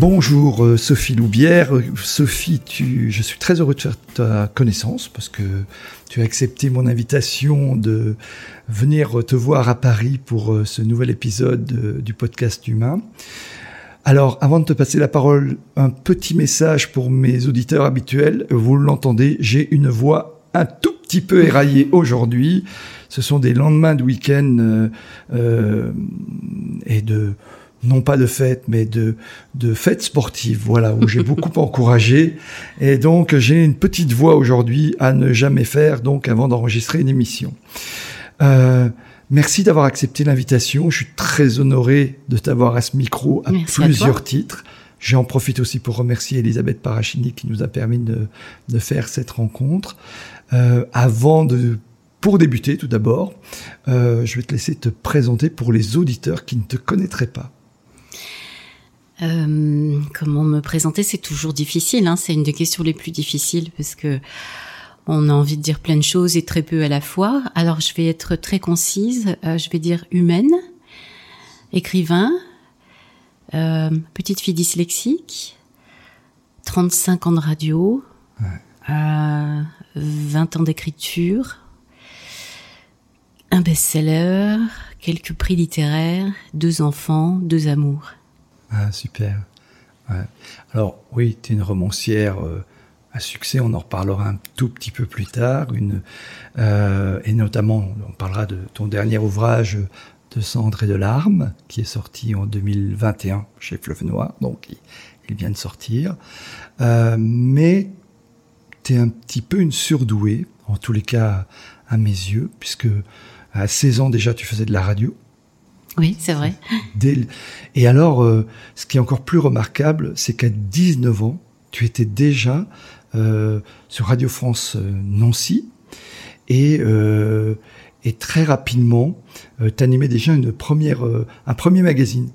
Bonjour euh, Sophie Loubière. Sophie, je suis très heureux de faire ta connaissance parce que tu as accepté mon invitation de venir te voir à Paris pour euh, ce nouvel épisode du podcast Humain. Alors, avant de te passer la parole, un petit message pour mes auditeurs habituels. Vous l'entendez, j'ai une voix un tout petit peu éraillée aujourd'hui. Ce sont des lendemains de week-end euh, et de non pas de fête, mais de, de fête sportive, voilà, où j'ai beaucoup encouragé. Et donc, j'ai une petite voix aujourd'hui à ne jamais faire, donc, avant d'enregistrer une émission. Euh, merci d'avoir accepté l'invitation. Je suis très honoré de t'avoir à ce micro à plusieurs titres. J'en profite aussi pour remercier Elisabeth Parachini qui nous a permis de, de faire cette rencontre. Euh, avant de pour débuter, tout d'abord, euh, je vais te laisser te présenter pour les auditeurs qui ne te connaîtraient pas. Euh, comment me présenter, c'est toujours difficile. Hein, c'est une des questions les plus difficiles parce que on a envie de dire plein de choses et très peu à la fois. Alors je vais être très concise. Euh, je vais dire humaine, écrivain, euh, petite fille dyslexique, 35 ans de radio, ouais. 20 ans d'écriture, un best-seller, quelques prix littéraires, deux enfants, deux amours. Ah, super. Alors, oui, tu es une romancière euh, à succès, on en reparlera un tout petit peu plus tard. Euh, et notamment, on parlera de ton dernier ouvrage de cendres et de larmes, qui est sorti en 2021 chez Fleuve Noir, donc il, vient de sortir. Euh, mais tu es un petit peu une surdouée, en tous les cas à mes yeux, puisque à 16 ans déjà tu faisais de la radio. Oui, c'est vrai. Et alors, euh, ce qui est encore plus remarquable, c'est qu'à 19 ans, tu étais déjà euh, sur Radio France euh, Nancy et, et très rapidement, tu animais déjà une première, un premier magazine.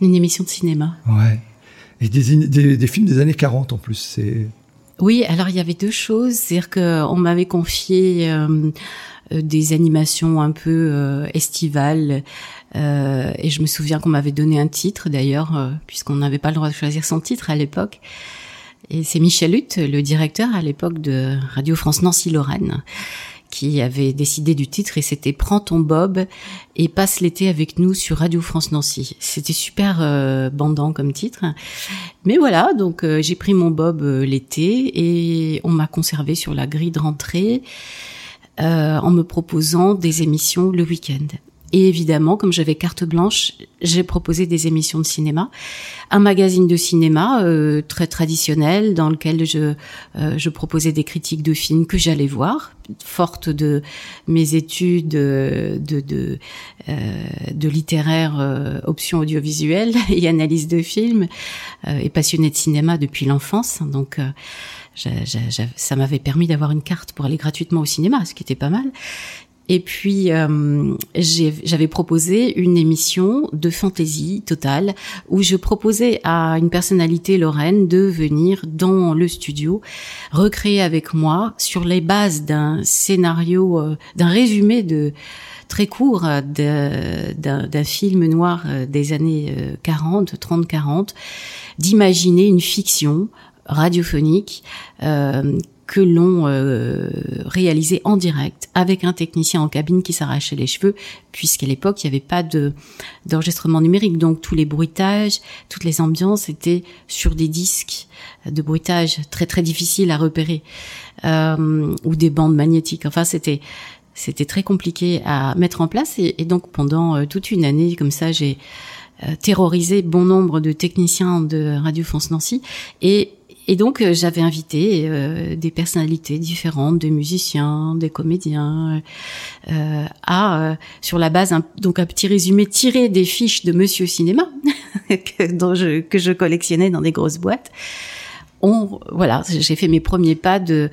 Une émission de cinéma. Ouais. Et des, des, des films des années 40 en plus. C'est. Oui, alors il y avait deux choses, c'est-à-dire qu'on m'avait confié euh, des animations un peu euh, estivales. Euh, et je me souviens qu'on m'avait donné un titre d'ailleurs, puisqu'on n'avait pas le droit de choisir son titre à l'époque. Et c'est Michel Hutt, le directeur à l'époque de Radio France Nancy-Lorraine, qui avait décidé du titre et c'était Prends ton Bob et passe l'été avec nous sur Radio France Nancy. C'était super euh, bandant comme titre. Mais voilà, donc j'ai pris mon Bob l'été et on m'a conservé sur la grille de rentrée. Euh, en me proposant des émissions le week-end. Et évidemment, comme j'avais carte blanche, j'ai proposé des émissions de cinéma, un magazine de cinéma euh, très traditionnel dans lequel je, euh, je proposais des critiques de films que j'allais voir, forte de mes études de, de, de littéraire option audiovisuelle et analyse de films, et passionnée de cinéma depuis l'enfance. Donc ça m'avait permis d'avoir une carte pour aller gratuitement au cinéma, ce qui était pas mal. Et puis euh, j'avais proposé une émission de fantaisie totale où je proposais à une personnalité lorraine de venir dans le studio recréer avec moi sur les bases d'un scénario, euh, d'un résumé de très court d'un film noir euh, des années 40, 30, 40, d'imaginer une fiction radiophonique euh, que l'on euh, réalisait en direct avec un technicien en cabine qui s'arrachait les cheveux, puisqu'à l'époque il n'y avait pas de d'enregistrement numérique, donc tous les bruitages, toutes les ambiances étaient sur des disques de bruitage très très difficiles à repérer euh, ou des bandes magnétiques. Enfin c'était c'était très compliqué à mettre en place. Et, et donc pendant euh, toute une année comme ça j'ai euh, terrorisé bon nombre de techniciens de Radio France Nancy. Et et donc euh, j'avais invité euh, des personnalités différentes, des musiciens, des comédiens, euh, à sur la base donc un petit résumé tiré des fiches de Monsieur Cinéma que, je, que je collectionnais dans des grosses boîtes. On, voilà, j'ai fait mes premiers pas de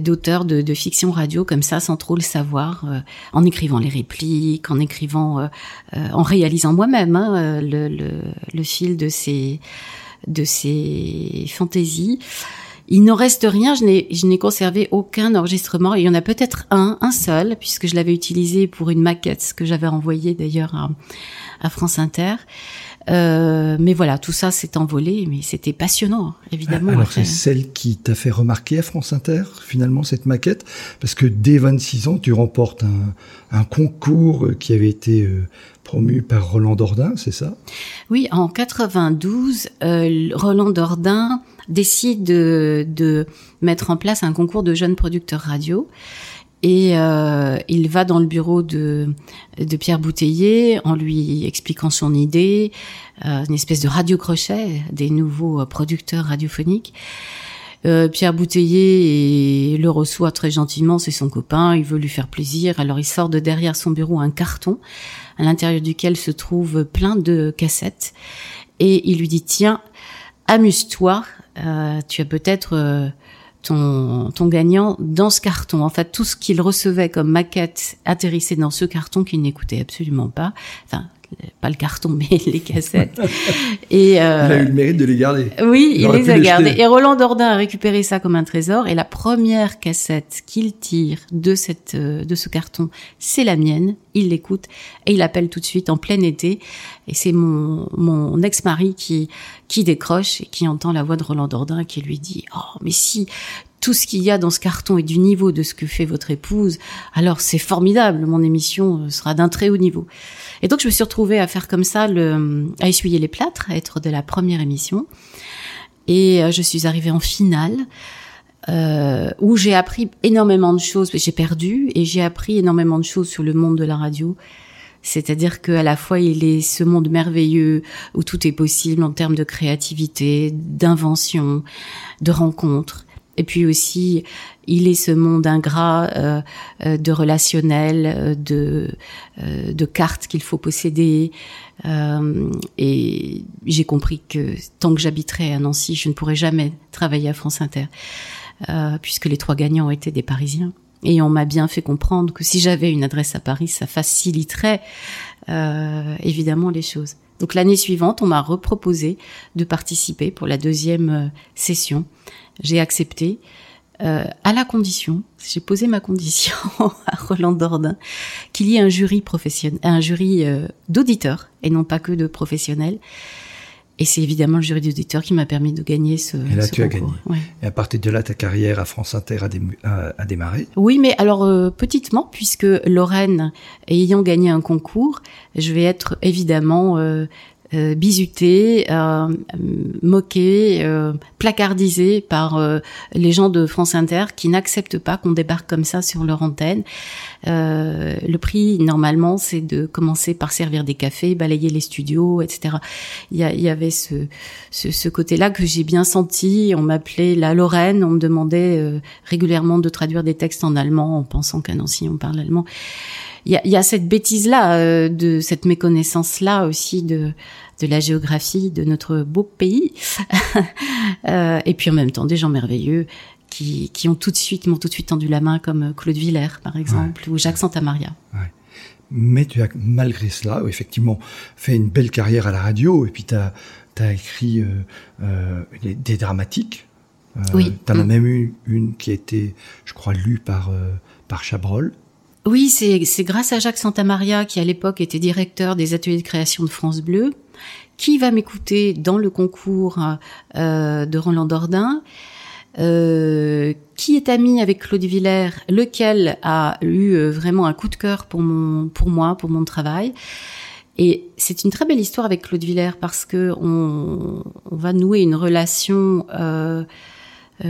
d'auteur de, de, fiction radio comme ça, sans trop le savoir, en écrivant les répliques, en écrivant, en réalisant moi-même hein, le, le, le, fil de ces de ces fantaisies. Il n'en reste rien, je n'ai, conservé aucun enregistrement. Il y en a peut-être un, un seul, puisque je l'avais utilisé pour une maquette que j'avais envoyée d'ailleurs à, à, France Inter. Euh, mais voilà, tout ça s'est envolé, mais c'était passionnant, évidemment. Alors c'est celle qui t'a fait remarquer à France Inter, finalement, cette maquette, parce que dès 26 ans, tu remportes un, un concours qui avait été euh, promu par Roland Dordain, c'est ça? Oui, en 92, euh, Roland Dordain décide de, mettre en place un concours de jeunes producteurs radio. Et euh, il va dans le bureau de, Pierre Bouteiller en lui expliquant son idée, euh, une espèce de radio crochet des nouveaux producteurs radiophoniques. Pierre Bouteiller le reçoit très gentiment, c'est son copain, il veut lui faire plaisir, alors il sort de derrière son bureau un carton à l'intérieur duquel se trouvent plein de cassettes et il lui dit tiens, amuse-toi, euh, tu as peut-être euh, ton, gagnant dans ce carton. En fait, tout ce qu'il recevait comme maquette atterrissait dans ce carton qu'il n'écoutait absolument pas. Pas le carton, mais les cassettes. Et euh, il a eu le mérite de les garder. Oui, il, les a gardées. Et Roland Dordain a récupéré ça comme un trésor. Et la première cassette qu'il tire de cette euh, de ce carton, c'est la mienne. Il l'écoute et il appelle tout de suite en plein été. Et c'est mon mon ex-mari qui qui décroche et qui entend la voix de Roland Dordain qui lui dit "Oh, mais si tout ce qu'il y a dans ce carton est du niveau de ce que fait votre épouse, alors c'est formidable, mon émission euh, sera d'un très haut niveau. Et donc je me suis retrouvée à faire comme ça, le, à essuyer les plâtres, à être de la première émission. Et euh, je suis arrivée en finale. Euh, où j'ai appris énormément de choses. J'ai perdu et j'ai appris énormément de choses sur le monde de la radio. C'est-à-dire qu'à la fois il est ce monde merveilleux où tout est possible en termes de créativité, d'invention, de rencontres, et puis aussi, il est ce monde ingrat euh, euh de relationnel, euh, de, euh, de cartes qu'il faut posséder. Euh, et j'ai compris que tant que j'habiterai à Nancy, je ne pourrai jamais travailler à France Inter, puisque les trois gagnants étaient des Parisiens. Et on m'a bien fait comprendre que si j'avais une adresse à Paris, ça faciliterait évidemment les choses. Donc l'année suivante, on m'a reproposé de participer pour la deuxième session j'ai accepté euh, à la condition, j'ai posé ma condition à Roland Dordain, qu'il y ait un jury professionnel, un jury euh, d'auditeurs et non pas que de professionnels. Et c'est évidemment le jury d'auditeurs qui m'a permis de gagner ce. Et là, tu as gagné. Et à partir de là, ta carrière à France Inter a, démarré. Oui, mais alors euh, petitement, puisque Lorraine ayant gagné un concours, je vais être évidemment euh, euh, bizuté, euh, moqué, euh, placardisé par euh, les gens de France Inter qui n'acceptent pas qu'on débarque comme ça sur leur antenne. le prix normalement c'est de commencer par servir des cafés, balayer les studios, etc. Il y, y avait ce, ce, ce côté-là que j'ai bien senti. On m'appelait la Lorraine, on me demandait régulièrement de traduire des textes en allemand en pensant qu'à Nancy on parle allemand il y a, y a, cette bêtise là, euh, de cette méconnaissance là aussi de de la géographie de notre beau pays, euh, et puis en même temps des gens merveilleux qui, qui ont tout de suite m'ont tout de suite tendu la main comme Claude Villers par exemple ou Jacques Santamaria. Ouais. Mais tu as malgré cela effectivement fait une belle carrière à la radio et puis tu as, as écrit euh, euh, des, dramatiques. Euh, oui. Tu en as mm. même eu une qui a été, je crois, lue par, euh, par Chabrol. Oui, c'est grâce à Jacques Santamaria, qui à l'époque était directeur des ateliers de création de France Bleu, qui va m'écouter dans le concours euh, de Roland Dordain, euh, qui est ami avec Claude Villers, lequel a eu euh, vraiment un coup de cœur pour pour moi, pour mon travail. Et c'est une très belle histoire avec Claude Villers parce que on, on va nouer une relation,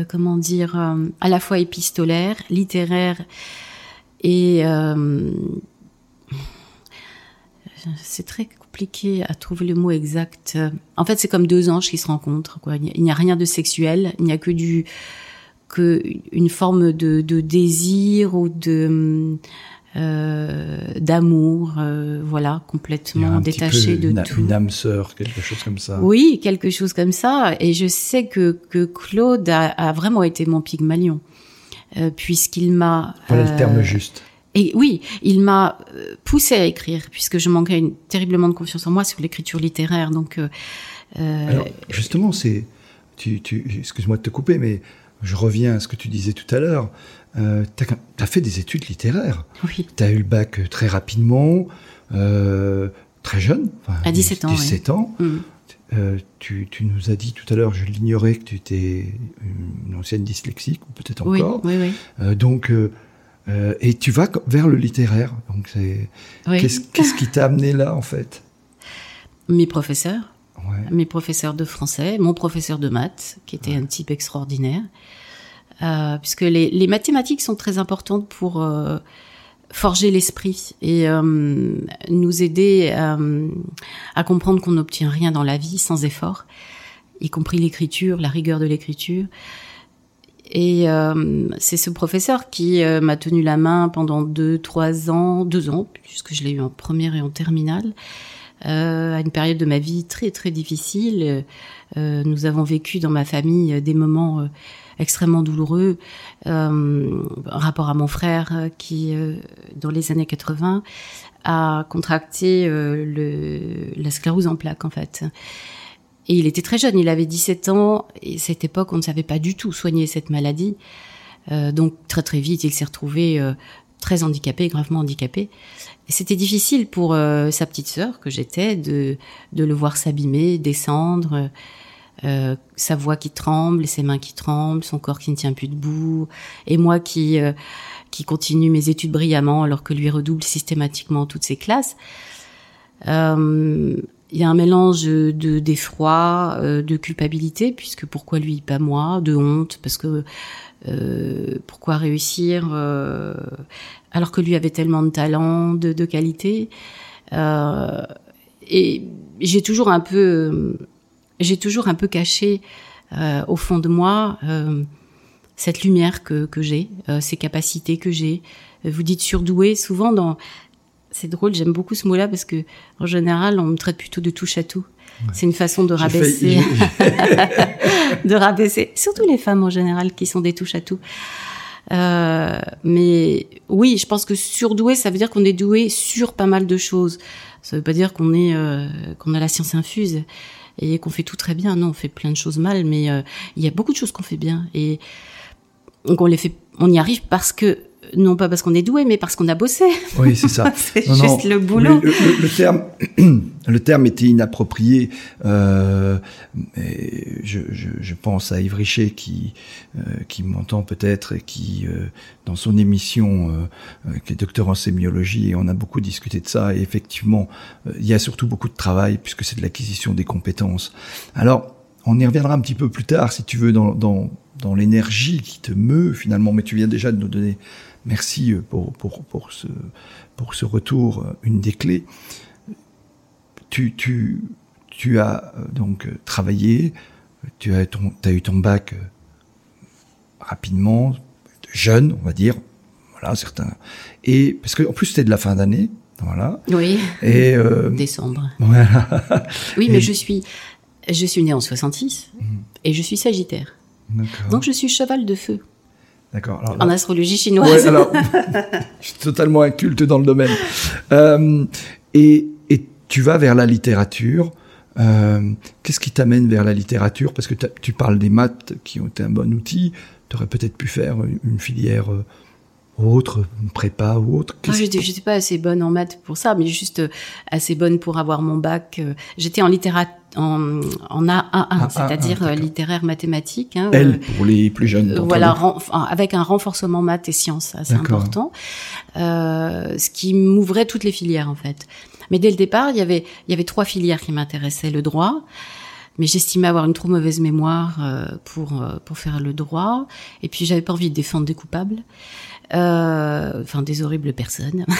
comment dire, à la fois épistolaire, littéraire et euh, c'est très compliqué à trouver le mot exact. En fait, c'est comme deux anges qui se rencontrent. Quoi. Il n'y a rien de sexuel, il n'y a que du que une forme de, de désir ou de euh, d'amour, euh, voilà, complètement détaché de une, tout. Une âme sœur, quelque chose comme ça. Oui, quelque chose comme ça. Et je sais que, que Claude a, a vraiment été mon pygmalion, euh, puisqu'il m'a. Voilà le terme juste. Et oui, il m'a poussé à écrire, puisque je manquais une, terriblement de confiance en moi sur l'écriture littéraire. Donc, Alors, justement, c'est, tu, tu, excuse-moi de te couper, mais je reviens à ce que tu disais tout à l'heure. Euh, tu as, fait des études littéraires. Oui. Tu as eu le bac très rapidement, euh, très jeune. Enfin, à 17 ans. 17 ans. Mm. Euh, tu, tu, nous as dit tout à l'heure, je l'ignorais, que tu étais une ancienne dyslexique, ou peut-être encore. Oui, oui, oui. Euh, donc, euh, et tu vas vers le littéraire. Donc, c'est qu'est-ce qui t'a amené là, en fait? Mes professeurs. Ouais. Mes professeurs de français, mon professeur de maths, qui était ouais. un type extraordinaire. Puisque les, les, mathématiques sont très importantes pour forger l'esprit et euh, nous aider à comprendre qu'on n'obtient rien dans la vie sans effort, y compris l'écriture, la rigueur de l'écriture. Et c'est ce professeur qui m'a tenu la main pendant deux, trois ans, deux ans, puisque je l'ai eu en première et en terminale, à une période de ma vie très très difficile. nous avons vécu dans ma famille des moments extrêmement douloureux, euh, rapport à mon frère euh, qui, euh, dans les années 80, a contracté euh, le, la sclérose en plaques en fait. Et il était très jeune, il avait 17 ans, et cette époque, on ne savait pas du tout soigner cette maladie. Euh, donc très très vite, il s'est retrouvé euh, très handicapé, gravement handicapé. C'était difficile pour sa petite sœur que j'étais de, de le voir s'abîmer, descendre. Euh, sa voix qui tremble, ses mains qui tremblent, son corps qui ne tient plus debout, et moi qui euh, qui continue mes études brillamment alors que lui redouble systématiquement toutes ses classes. Euh, il y a un mélange de d'effroi, euh, de culpabilité puisque pourquoi lui pas moi, de honte parce que pourquoi réussir alors que lui avait tellement de talent, de, de qualité. et j'ai toujours un peu j'ai toujours un peu caché euh, au fond de moi euh, cette lumière que, que j'ai, euh, ces capacités que j'ai. Vous dites surdoué, souvent dans... C'est drôle, j'aime beaucoup ce mot-là parce que en général, on me traite plutôt de touche à tout. Ouais. C'est une façon de rabaisser, de rabaisser, surtout les femmes en général qui sont des touches à tout. Euh, mais oui, je pense que surdoué, ça veut dire qu'on est doué sur pas mal de choses. Ça veut pas dire qu'on est euh, qu'on a la science infuse et qu'on fait tout très bien. Non, on fait plein de choses mal, mais euh, il y a beaucoup de choses qu'on fait bien et donc on les fait, on y arrive parce que non pas parce qu'on est doué, mais parce qu'on a bossé. Oui, c'est ça. c'est juste non, le boulot. Le, le, le, terme, le terme était inapproprié. Euh, je, je, je, pense à Yves Richet qui, euh, qui m'entend peut-être et qui, euh, dans son émission, euh, qui est docteur en sémiologie, et on a beaucoup discuté de ça. Et effectivement, il y a surtout beaucoup de travail puisque c'est de l'acquisition des compétences. Alors, on y reviendra un petit peu plus tard, si tu veux, dans, dans, dans l'énergie qui te meut finalement. Mais tu viens déjà de nous donner Merci pour, pour, pour, ce, pour ce retour, une des clés. Tu, tu, tu as donc travaillé, tu as, ton, as eu ton bac rapidement, jeune, on va dire, voilà, certains. Et parce que en plus c'était de la fin d'année, voilà. Oui. Et euh, décembre. Voilà. Oui, mais et... je suis, je suis né en 66 mmh. et je suis Sagittaire. Donc je suis cheval de feu. D'accord. En astrologie chinoise. Ouais, alors, je suis totalement inculte dans le domaine. Euh, et, et, tu vas vers la littérature. Euh, Qu'est-ce qui t'amène vers la littérature? Parce que tu parles des maths qui ont été un bon outil. Tu aurais peut-être pu faire une filière euh, autre, prépa ou autre. Moi, je n'étais pas assez bonne en maths pour ça, mais juste assez bonne pour avoir mon bac. J'étais en littérature en, en A1, ah, c'est-à-dire ah, littéraire mathématique. Hein, L pour les plus jeunes. Euh, voilà, avec un renforcement maths et sciences, assez important. Euh, ce qui m'ouvrait toutes les filières en fait. Mais dès le départ, il y avait il y avait trois filières qui m'intéressaient le droit. Mais j'estimais avoir une trop mauvaise mémoire euh, pour pour faire le droit. Et puis j'avais pas envie de défendre des coupables. Euh, enfin des horribles personnes.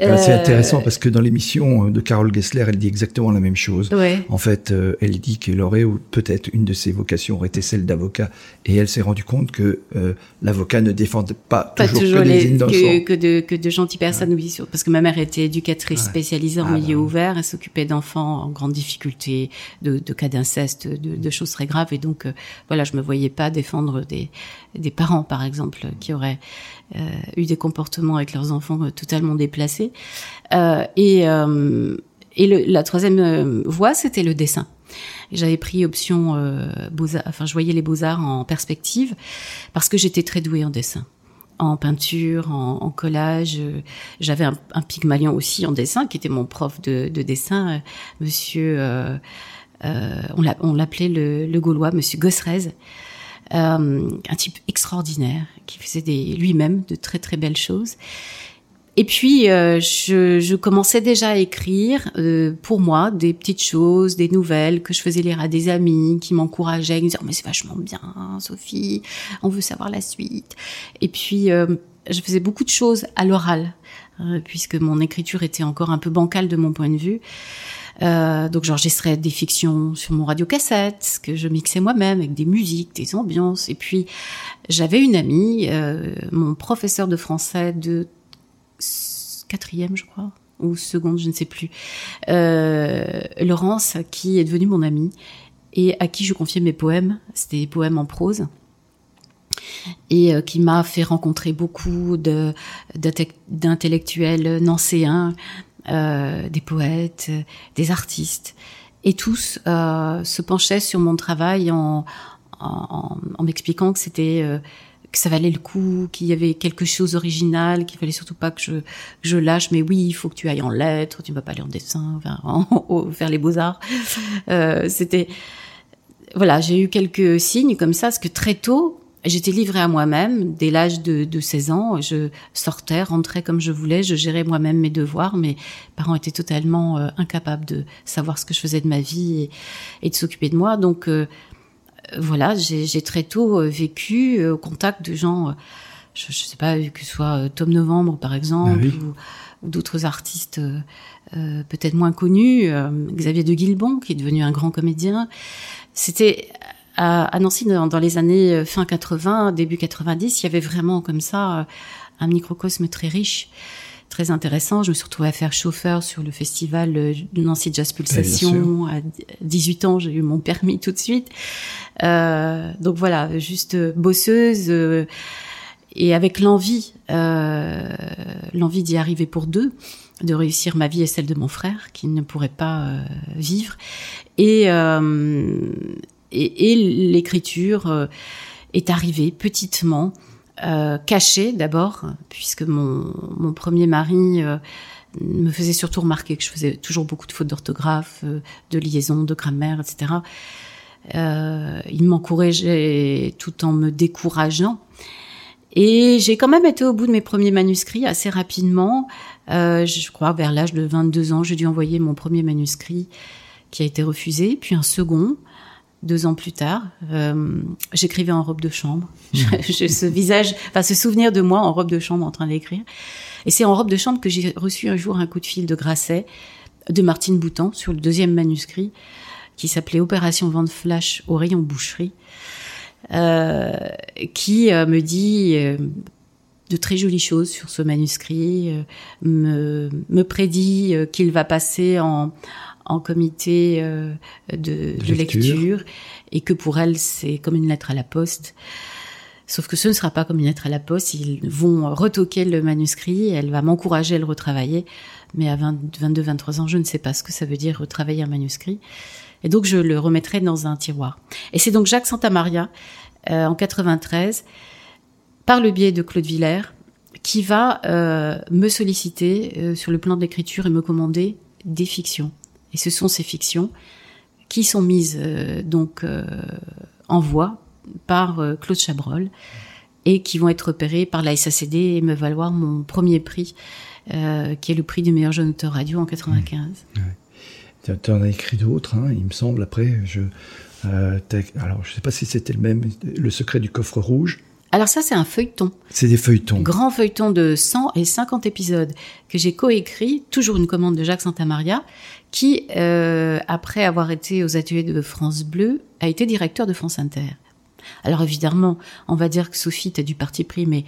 Ah, c'est intéressant parce que dans l'émission de Carole Gessler, elle dit exactement la même chose. En fait, euh, elle dit qu'elle aurait, ou peut-être une de ses vocations aurait été celle d'avocat, et elle s'est rendue compte que euh, l'avocat ne défend pas, toujours, que, les, que, que, de, que de gentilles personnes, oui, parce que ma mère était éducatrice spécialisée en ah, milieu bah ouvert, elle s'occupait d'enfants en grande difficulté, de, de cas d'inceste, de, de, choses très graves, et donc voilà, je me voyais pas défendre des, des parents, par exemple, qui auraient euh, eu des comportements avec leurs enfants euh, totalement déplacés. Euh, et et le, la troisième voie, c'était le dessin. J'avais pris option beaux-arts, enfin je voyais les beaux-arts en perspective parce que j'étais très douée en dessin en peinture, en, collage. J'avais un, un, Pygmalion aussi en dessin, qui était mon prof de, de dessin, Monsieur. Euh, on l'appelait le, le, Gaulois, Monsieur Gosserez. Euh, un type extraordinaire qui faisait lui-même de très très belles choses. Et puis, euh, je, commençais déjà à écrire euh, pour moi des petites choses, des nouvelles que je faisais lire à des amis qui m'encourageaient, qui me disaient oh, mais c'est vachement bien, Sophie, on veut savoir la suite. Et puis, je faisais beaucoup de choses à l'oral, puisque mon écriture était encore un peu bancale de mon point de vue. Euh, donc j'enregistrais des fictions sur mon radiocassette que je mixais moi-même avec des musiques, des ambiances. Et puis j'avais une amie, euh, mon professeur de français de quatrième, je crois, ou seconde, je ne sais plus, euh, Laurence, qui est devenue mon amie et à qui je confiais mes poèmes. C'était des poèmes en prose et qui m'a fait rencontrer beaucoup d'intellectuels nancéens euh, des poètes, des artistes, et tous euh, se penchaient sur mon travail en, en, en m'expliquant que c'était euh, que ça valait le coup, qu'il y avait quelque chose d'original, qu'il fallait surtout pas que je, je lâche. Mais oui, il faut que tu ailles en lettres, tu ne vas pas aller en dessin, enfin, en, faire les beaux arts. Euh, c'était voilà, j'ai eu quelques signes comme ça, parce que très tôt, J'étais livrée à moi-même dès l'âge de, de 16 ans. Je sortais, rentrais comme je voulais, je gérais moi-même mes devoirs. Mes parents étaient totalement euh, incapables de savoir ce que je faisais de ma vie et, de s'occuper de moi. Donc euh, voilà, j'ai très tôt euh, vécu au contact de gens, je, ne sais pas, que ce soit Tom Novembre par exemple, ah ou, ou d'autres artistes peut-être moins connus, Xavier de Guilbon qui est devenu un grand comédien. C'était à, Nancy dans, les années euh, fin 80, début 90, il y avait vraiment comme ça euh, un microcosme très riche, très intéressant. Je me suis retrouvée à faire chauffeur sur le festival euh, de Nancy Jazz Pulsation. à 18 ans, j'ai eu mon permis tout de suite. Euh, donc voilà, juste bosseuse et avec l'envie, euh, l'envie d'y arriver pour deux de réussir ma vie et celle de mon frère qui ne pourrait pas vivre et et, l'écriture euh, est arrivée petitement, euh, cachée d'abord, puisque mon, mon, premier mari euh, me faisait surtout remarquer que je faisais toujours beaucoup de fautes d'orthographe, de liaison, de grammaire, etc. il m'encourageait tout en me décourageant. Et j'ai quand même été au bout de mes premiers manuscrits assez rapidement. Euh, je crois vers l'âge de 22 ans, j'ai dû envoyer mon premier manuscrit qui a été refusé, puis un second deux ans plus tard, euh, j'écrivais en robe de chambre. Mmh. Je, ce visage, enfin ce souvenir de moi en robe de chambre en train d'écrire. Et c'est en robe de chambre que j'ai reçu un jour un coup de fil de Grasset, de Martine Boutan, sur le deuxième manuscrit, qui s'appelait Opération Vente Flash au rayon boucherie, euh, qui euh, me dit de très jolies choses sur ce manuscrit, me, me prédit qu'il va passer en en comité euh, de, lecture. et que pour elle c'est comme une lettre à la poste. Sauf que ce ne sera pas comme une lettre à la poste, ils vont retoquer le manuscrit, elle va m'encourager à le retravailler, mais à 22-23 ans, je ne sais pas ce que ça veut dire retravailler un manuscrit. Et donc je le remettrai dans un tiroir. Et c'est donc Jacques Santamaria, euh, en 93, par le biais de Claude Villers, qui va euh, me solliciter euh, sur le plan de l'écriture et me commander des fictions. Et ce sont ces fictions qui sont mises euh, donc euh, en voix par euh, Claude Chabrol et qui vont être repérées par la SACD et me valoir mon premier prix, qui est le prix du meilleur jeune auteur radio en 95. Tu en as écrit d'autres, hein, il me semble. Après, je, alors je ne sais pas si c'était le même, Le secret du coffre rouge. Alors ça, c'est un feuilleton. C'est des feuilletons. Grand feuilleton de 100 et 50 épisodes que j'ai coécrit, toujours une commande de Jacques Santamaria, qui, euh, après avoir été aux ateliers de France Bleu, a été directeur de France Inter. Alors évidemment, on va dire que Sophie, t'as du parti pris, mais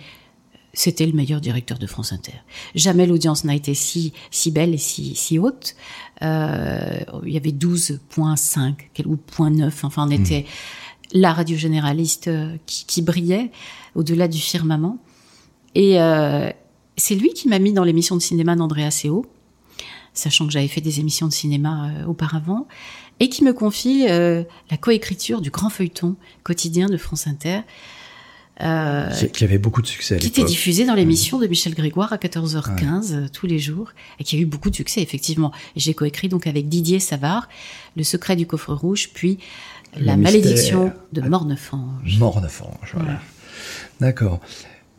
c'était le meilleur directeur de France Inter. Jamais l'audience n'a été si si belle et si si haute. Euh, il y avait 12.5 ou 0.9, enfin on était la radio généraliste euh, qui, qui brillait au-delà du firmament. Et euh, c'est lui qui m'a mis dans l'émission de cinéma d'Andrea Seo, sachant que j'avais fait des émissions de cinéma euh, auparavant, et qui me confie euh, la coécriture du grand feuilleton quotidien de France Inter. Euh, qui avait beaucoup de succès à Qui était diffusé dans l'émission de Michel Grégoire à 14h15 ouais. tous les jours et qui a eu beaucoup de succès effectivement. J'ai coécrit donc avec Didier Savard Le secret du coffre rouge puis La malédiction de Mornefange. Mornefange, voilà. Ouais. D'accord.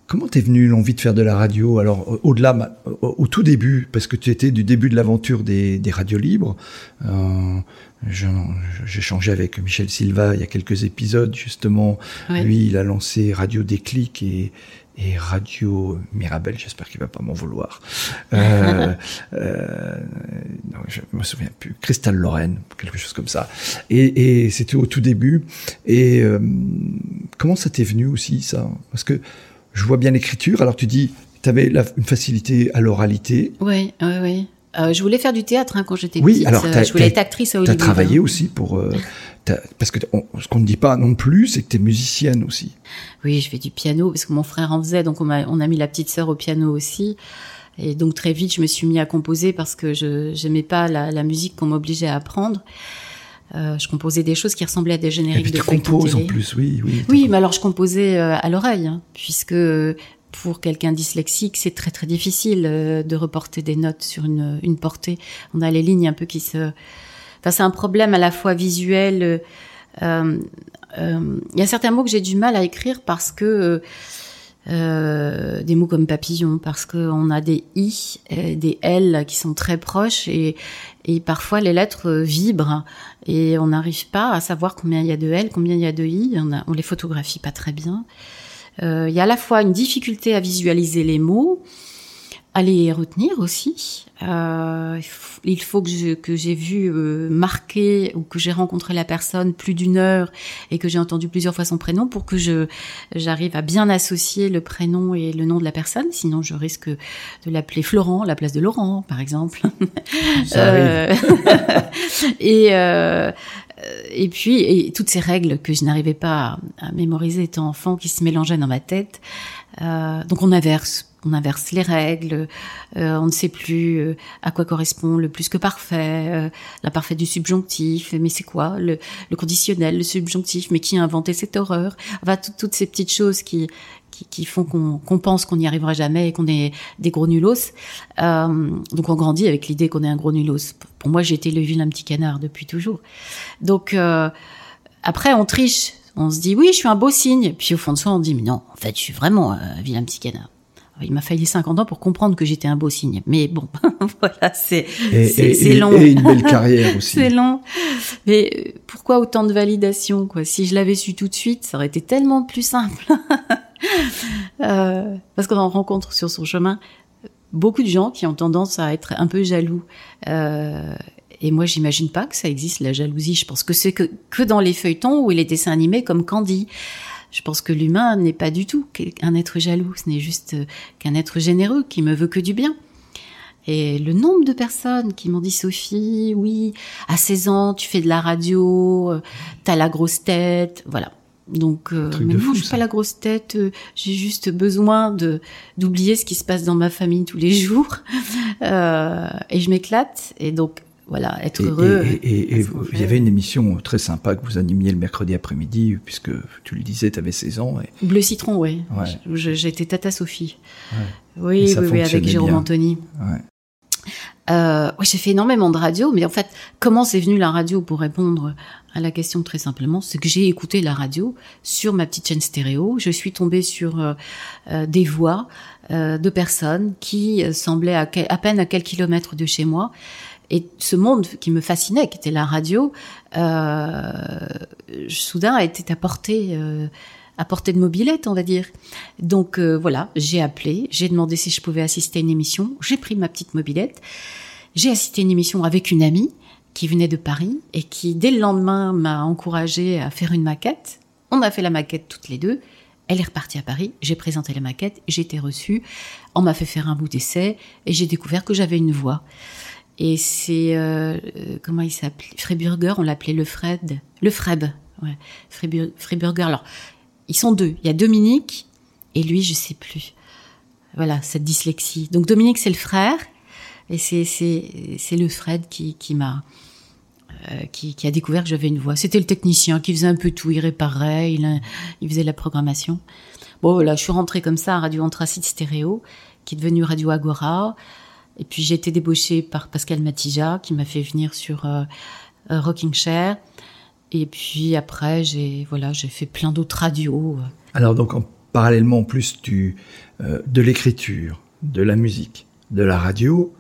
Comment t'es venu l'envie de faire de la radio Alors au-delà, au, au, tout début, parce que tu étais du début de l'aventure des, des, radios libres. Euh, J'ai changé avec Michel Silva il y a quelques épisodes justement. Ouais. Lui, il a lancé Radio Déclic et, et Radio Mirabel. J'espère qu'il va pas m'en vouloir. Euh, euh, non, je me souviens plus. Cristal Lorraine, quelque chose comme ça. Et, et c'était au tout début. Et euh, comment ça t'est venu aussi ça? Parce que je vois bien l'écriture. Alors tu dis, tu avais la, une facilité à l'oralité. Oui, oui, oui. Euh, je voulais faire du théâtre hein, quand j'étais oui, petite. Alors, je voulais être actrice à Hollywood. Tu as travaillé hein. aussi pour... Parce que on, ce qu'on ne dit pas non plus, c'est que tu es musicienne aussi. Oui, je fais du piano parce que mon frère en faisait, donc on a, on a mis la petite sœur au piano aussi. Et donc très vite, je me suis mis à composer parce que je n'aimais pas la, la musique qu'on m'obligeait à apprendre. Euh, je composais des choses qui ressemblaient à des génériques Et puis de tu composes en plus, oui, oui. Oui, mais alors je composais euh, à l'oreille, hein, puisque pour quelqu'un dyslexique, c'est très très difficile euh, de reporter des notes sur une, une portée. On a les lignes un peu qui se. Enfin, c'est un problème à la fois visuel. Il y a certains mots que j'ai du mal à écrire parce que euh, des mots comme papillon parce qu'on a des i, des l qui sont très proches et, et parfois les lettres vibrent et on n'arrive pas à savoir combien il y a de l, combien il y a de i. On, a, on les photographie pas très bien. Euh, il y a à la fois une difficulté à visualiser les mots, à les retenir aussi. Euh, il faut que je, que j'ai vu euh, marquer ou que j'ai rencontré la personne plus d'une heure et que j'ai entendu plusieurs fois son prénom pour que je j'arrive à bien associer le prénom et le nom de la personne. Sinon, je risque de l'appeler Florent à la place de Laurent, par exemple. euh, et euh, et puis et toutes ces règles que je n'arrivais pas à, à, mémoriser étant enfant qui se mélangeaient dans ma tête. Euh, donc on inverse on inverse les règles, euh, on ne sait plus euh, à quoi correspond le plus que parfait, euh, l'imparfait du subjonctif, mais c'est quoi le, le, conditionnel, le subjonctif, mais qui a inventé cette horreur? Enfin, toutes ces petites choses qui qui, font qu'on qu pense qu'on n'y arrivera jamais et qu'on est des gros nulos. Euh, donc on grandit avec l'idée qu'on est un gros nulos. Pour moi, j'ai été le vilain petit canard depuis toujours. Donc euh, après, on triche. On se dit oui, je suis un beau signe. Puis au fond de soi, on dit mais non, en fait, je suis vraiment un vilain petit canard. Il m'a fallu 50 ans pour comprendre que j'étais un beau signe. Mais bon, voilà, c'est long. Et une belle carrière aussi. c'est long. Mais pourquoi autant de validation quoi? Si je l'avais su tout de suite, ça aurait été tellement plus simple. euh, parce qu'on en rencontre sur son chemin beaucoup de gens qui ont tendance à être un peu jaloux. Euh, et moi, j'imagine pas que ça existe la jalousie. Je pense que c'est que, que dans les feuilletons ou les dessins animés comme Candy. Je pense que l'humain n'est pas du tout un être jaloux, ce n'est juste qu'un être généreux qui me veut que du bien. Et le nombre de personnes qui m'ont dit Sophie, oui, à 16 ans, tu fais de la radio, t'as la grosse tête, voilà. Donc, euh, mais non, je suis pas la grosse tête. Euh, J'ai juste besoin de d'oublier ce qui se passe dans ma famille tous les jours, euh, et je m'éclate. Et donc, voilà, être et, heureux. Et, et, et il y avait une émission très sympa que vous animiez le mercredi après-midi, puisque tu le disais, tu avais 16 ans. Et... Bleu citron, oui. Ouais. J'étais Tata Sophie. Ouais. Oui, oui, oui, avec Jérôme bien. Anthony. Ouais. Euh, oui, j'ai fait énormément de radio, mais en fait, comment c'est venu la radio pour répondre à la question très simplement, c'est que j'ai écouté la radio sur ma petite chaîne stéréo. Je suis tombée sur euh, euh, des voix euh, de personnes qui semblaient à, à, peine à quelques kilomètres de chez moi. Et ce monde qui me fascinait, qui était la radio, soudain a été apporté à portée de mobilette, on va dire. Donc euh, voilà, j'ai appelé, j'ai demandé si je pouvais assister à une émission, j'ai pris ma petite mobilette, j'ai assisté à une émission avec une amie qui venait de Paris et qui dès le lendemain m'a encouragée à faire une maquette. On a fait la maquette toutes les deux. Elle est repartie à Paris, j'ai présenté la maquette, j'ai été reçue, on m'a fait faire un bout d'essai et j'ai découvert que j'avais une voix. Et c'est euh, euh comment il s'appelait? Freiburger, on l'appelait le Fred, le Freb, ouais, Freiburger. Alors ils sont deux. Il y a Dominique et lui, je sais plus. Voilà, cette dyslexie. Donc Dominique, c'est le frère et c'est c'est le Fred qui qui m'a euh, qui, qui, a découvert que j'avais une voix. C'était le technicien qui faisait un peu tout, il réparait, il, il faisait la programmation. Bon voilà, je suis rentrée comme ça à Radio Anthracite Stéréo, qui est devenue Radio Agora. Et puis j'ai été débauchée par Pascal Matija, qui m'a fait venir sur euh, euh Rocking Chair. Et puis après, j'ai voilà, j'ai fait plein d'autres radios. Alors donc, en, parallèlement en plus euh, de l'écriture, de la musique, de la radio,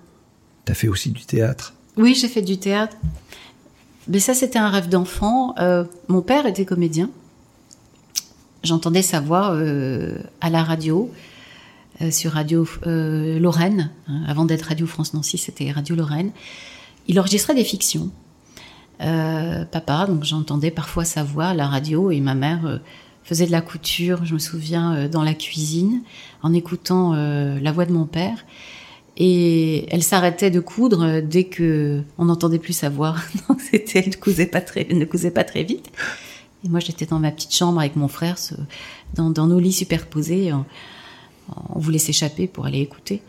tu as fait aussi du théâtre Oui, j'ai fait du théâtre. Mais ça, c'était un rêve d'enfant. Euh, mon père était comédien. J'entendais sa voix euh, à la radio, euh, sur Radio euh, Lorraine. Hein, avant d'être Radio France Nancy, c'était Radio Lorraine. Il enregistrait des fictions. Euh, papa, donc j'entendais parfois sa voix à la radio et ma mère faisait de la couture, je me souviens, dans la cuisine, en écoutant la voix de mon père. Et elle s'arrêtait de coudre dès que on n'entendait plus sa voix. Donc c'était, elle ne cousait pas très, ne cousait pas très vite. Et moi j'étais dans ma petite chambre avec mon frère, dans, nos lits superposés. On voulait s'échapper pour aller écouter.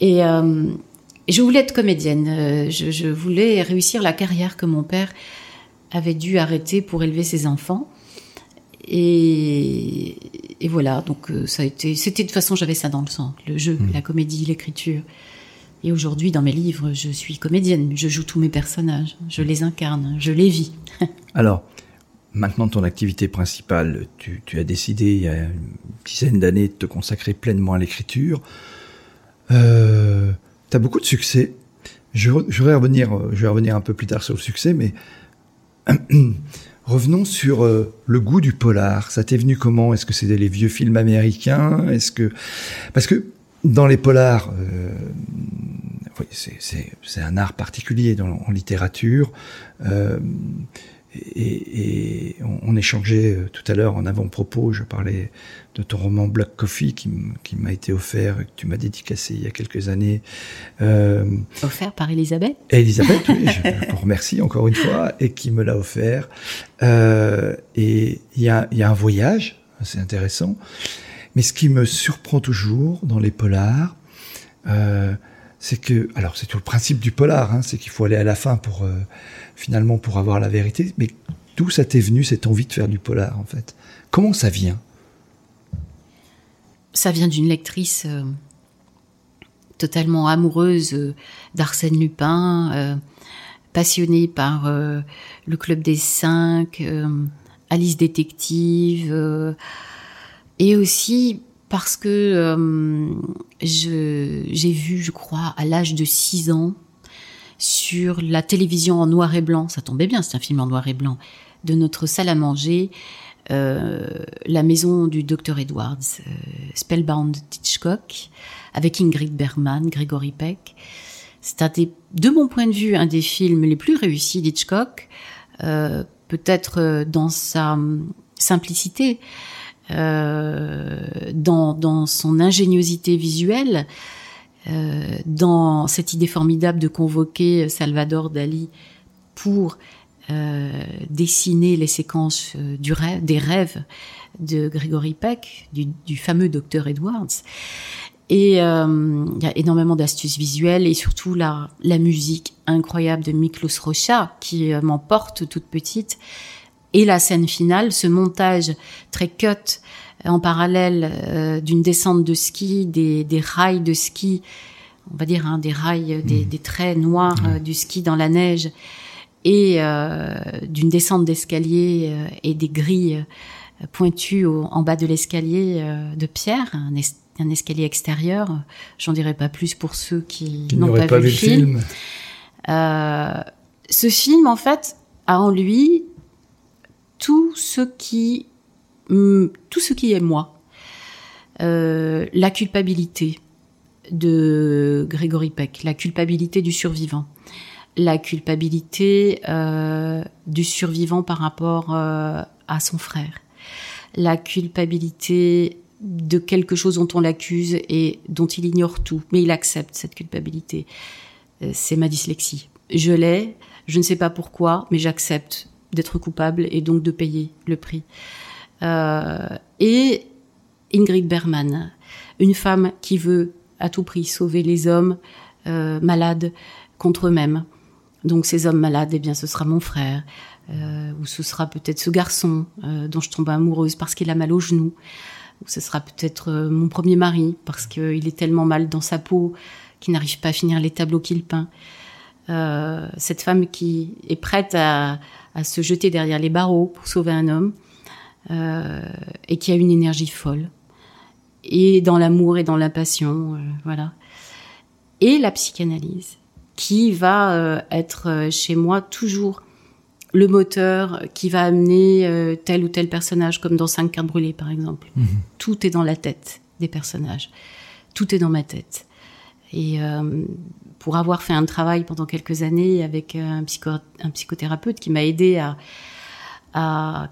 Et euh, je voulais être comédienne. Je, je, voulais réussir la carrière que mon père avait dû arrêter pour élever ses enfants. Et, et voilà, donc ça a été. C'était de toute façon, j'avais ça dans le sang le jeu, mmh. la comédie, l'écriture. Et aujourd'hui, dans mes livres, je suis comédienne. Je joue tous mes personnages. Je les incarne. Je les vis. Alors, maintenant, ton activité principale, tu, as décidé il y a une dizaine d'années de te consacrer pleinement à l'écriture. Euh, tu as beaucoup de succès. Je, vais revenir, je vais revenir un peu plus tard sur le succès, mais revenons sur euh, le goût du polar. Ça t'est venu comment? Est-ce que c'était les vieux films américains? Est-ce que parce que dans les polars, euh, c'est un art particulier en littérature. Euh, et, et on, on, échangeait euh, tout à l'heure en avant-propos, je parlais de ton roman Black Coffee qui, qui m'a été offert, que tu m'as dédicacé il y a quelques années. Euh, offert par Elisabeth Elisabeth, oui, je vous remercie encore une fois, et qui me l'a offert. Euh, et il y a, y a un voyage, c'est intéressant. Mais ce qui me surprend toujours dans les polars, euh, c'est que, alors c'est tout le principe du polar, hein, c'est qu'il faut aller à la fin pour euh, finalement pour avoir la vérité. Mais d'où ça t'est venu cette envie de faire du polar en fait? Comment ça vient? Ça vient d'une lectrice euh, totalement amoureuse euh, d'Arsène Lupin, passionnée par le club des cinq, Alice détective, et aussi parce que euh, j'ai vu, je crois, à l'âge de 6 ans, sur la télévision en noir et blanc, ça tombait bien, c'est un film en noir et blanc, de notre salle à manger, euh, la maison du docteur Edwards, euh, Spellbound Hitchcock, avec Ingrid Bergman, Gregory Peck. C'est un des, de mon point de vue, un des films les plus réussis d'Hitchcock, peut-être dans sa simplicité, euh, dans, son ingéniosité visuelle, euh, dans cette idée formidable de convoquer Salvador Dali pour euh, dessiner les séquences des rêves de Gregory Peck, du, fameux docteur Edwards. Et il y a énormément d'astuces visuelles et surtout la, musique incroyable de Miklos Rocha qui m'emporte toute petite et la scène finale, ce montage très cut en parallèle euh, d'une descente de ski, des, des, rails de ski, on va dire hein, des rails, des, mmh. des traits noirs mmh. euh, du ski dans la neige, et euh, d'une descente d'escalier euh, et des grilles euh, pointues au, en bas de l'escalier de pierre, un, es, un, escalier extérieur. J'en dirai pas plus pour ceux qui, qui n'ont pas, pas, vu le film. film. ce film, en fait, a en lui tout ce qui hum, tout ce qui est moi. Euh, la culpabilité de Grégory Peck, la culpabilité du survivant, la culpabilité euh, du survivant par rapport euh, à son frère, la culpabilité de quelque chose dont on l'accuse et dont il ignore tout, mais il accepte cette culpabilité. C'est ma dyslexie. Je l'ai, je ne sais pas pourquoi, mais j'accepte d'être coupable et donc de payer le prix. Euh, et Ingrid Berman, une femme qui veut à tout prix sauver les hommes euh, malades contre eux-mêmes. Donc ces hommes malades, eh bien, ce sera mon frère, euh, ou ce sera peut-être ce garçon dont je tombe amoureuse parce qu'il a mal au genou, ou ce sera peut-être mon premier mari parce qu'il est tellement mal dans sa peau qu'il n'arrive pas à finir les tableaux qu'il peint. Cette femme qui est prête à, à, se jeter derrière les barreaux pour sauver un homme euh, et qui a une énergie folle et dans l'amour et dans la passion, euh, voilà. Et la psychanalyse qui va euh, être chez moi toujours le moteur qui va amener tel ou tel personnage, comme dans Cinq cartes brûlées, par exemple. Mmh. Tout est dans la tête des personnages. Tout est dans ma tête. Et euh, pour avoir fait un travail pendant quelques années avec un, psycho un psychothérapeute qui m'a aidé à,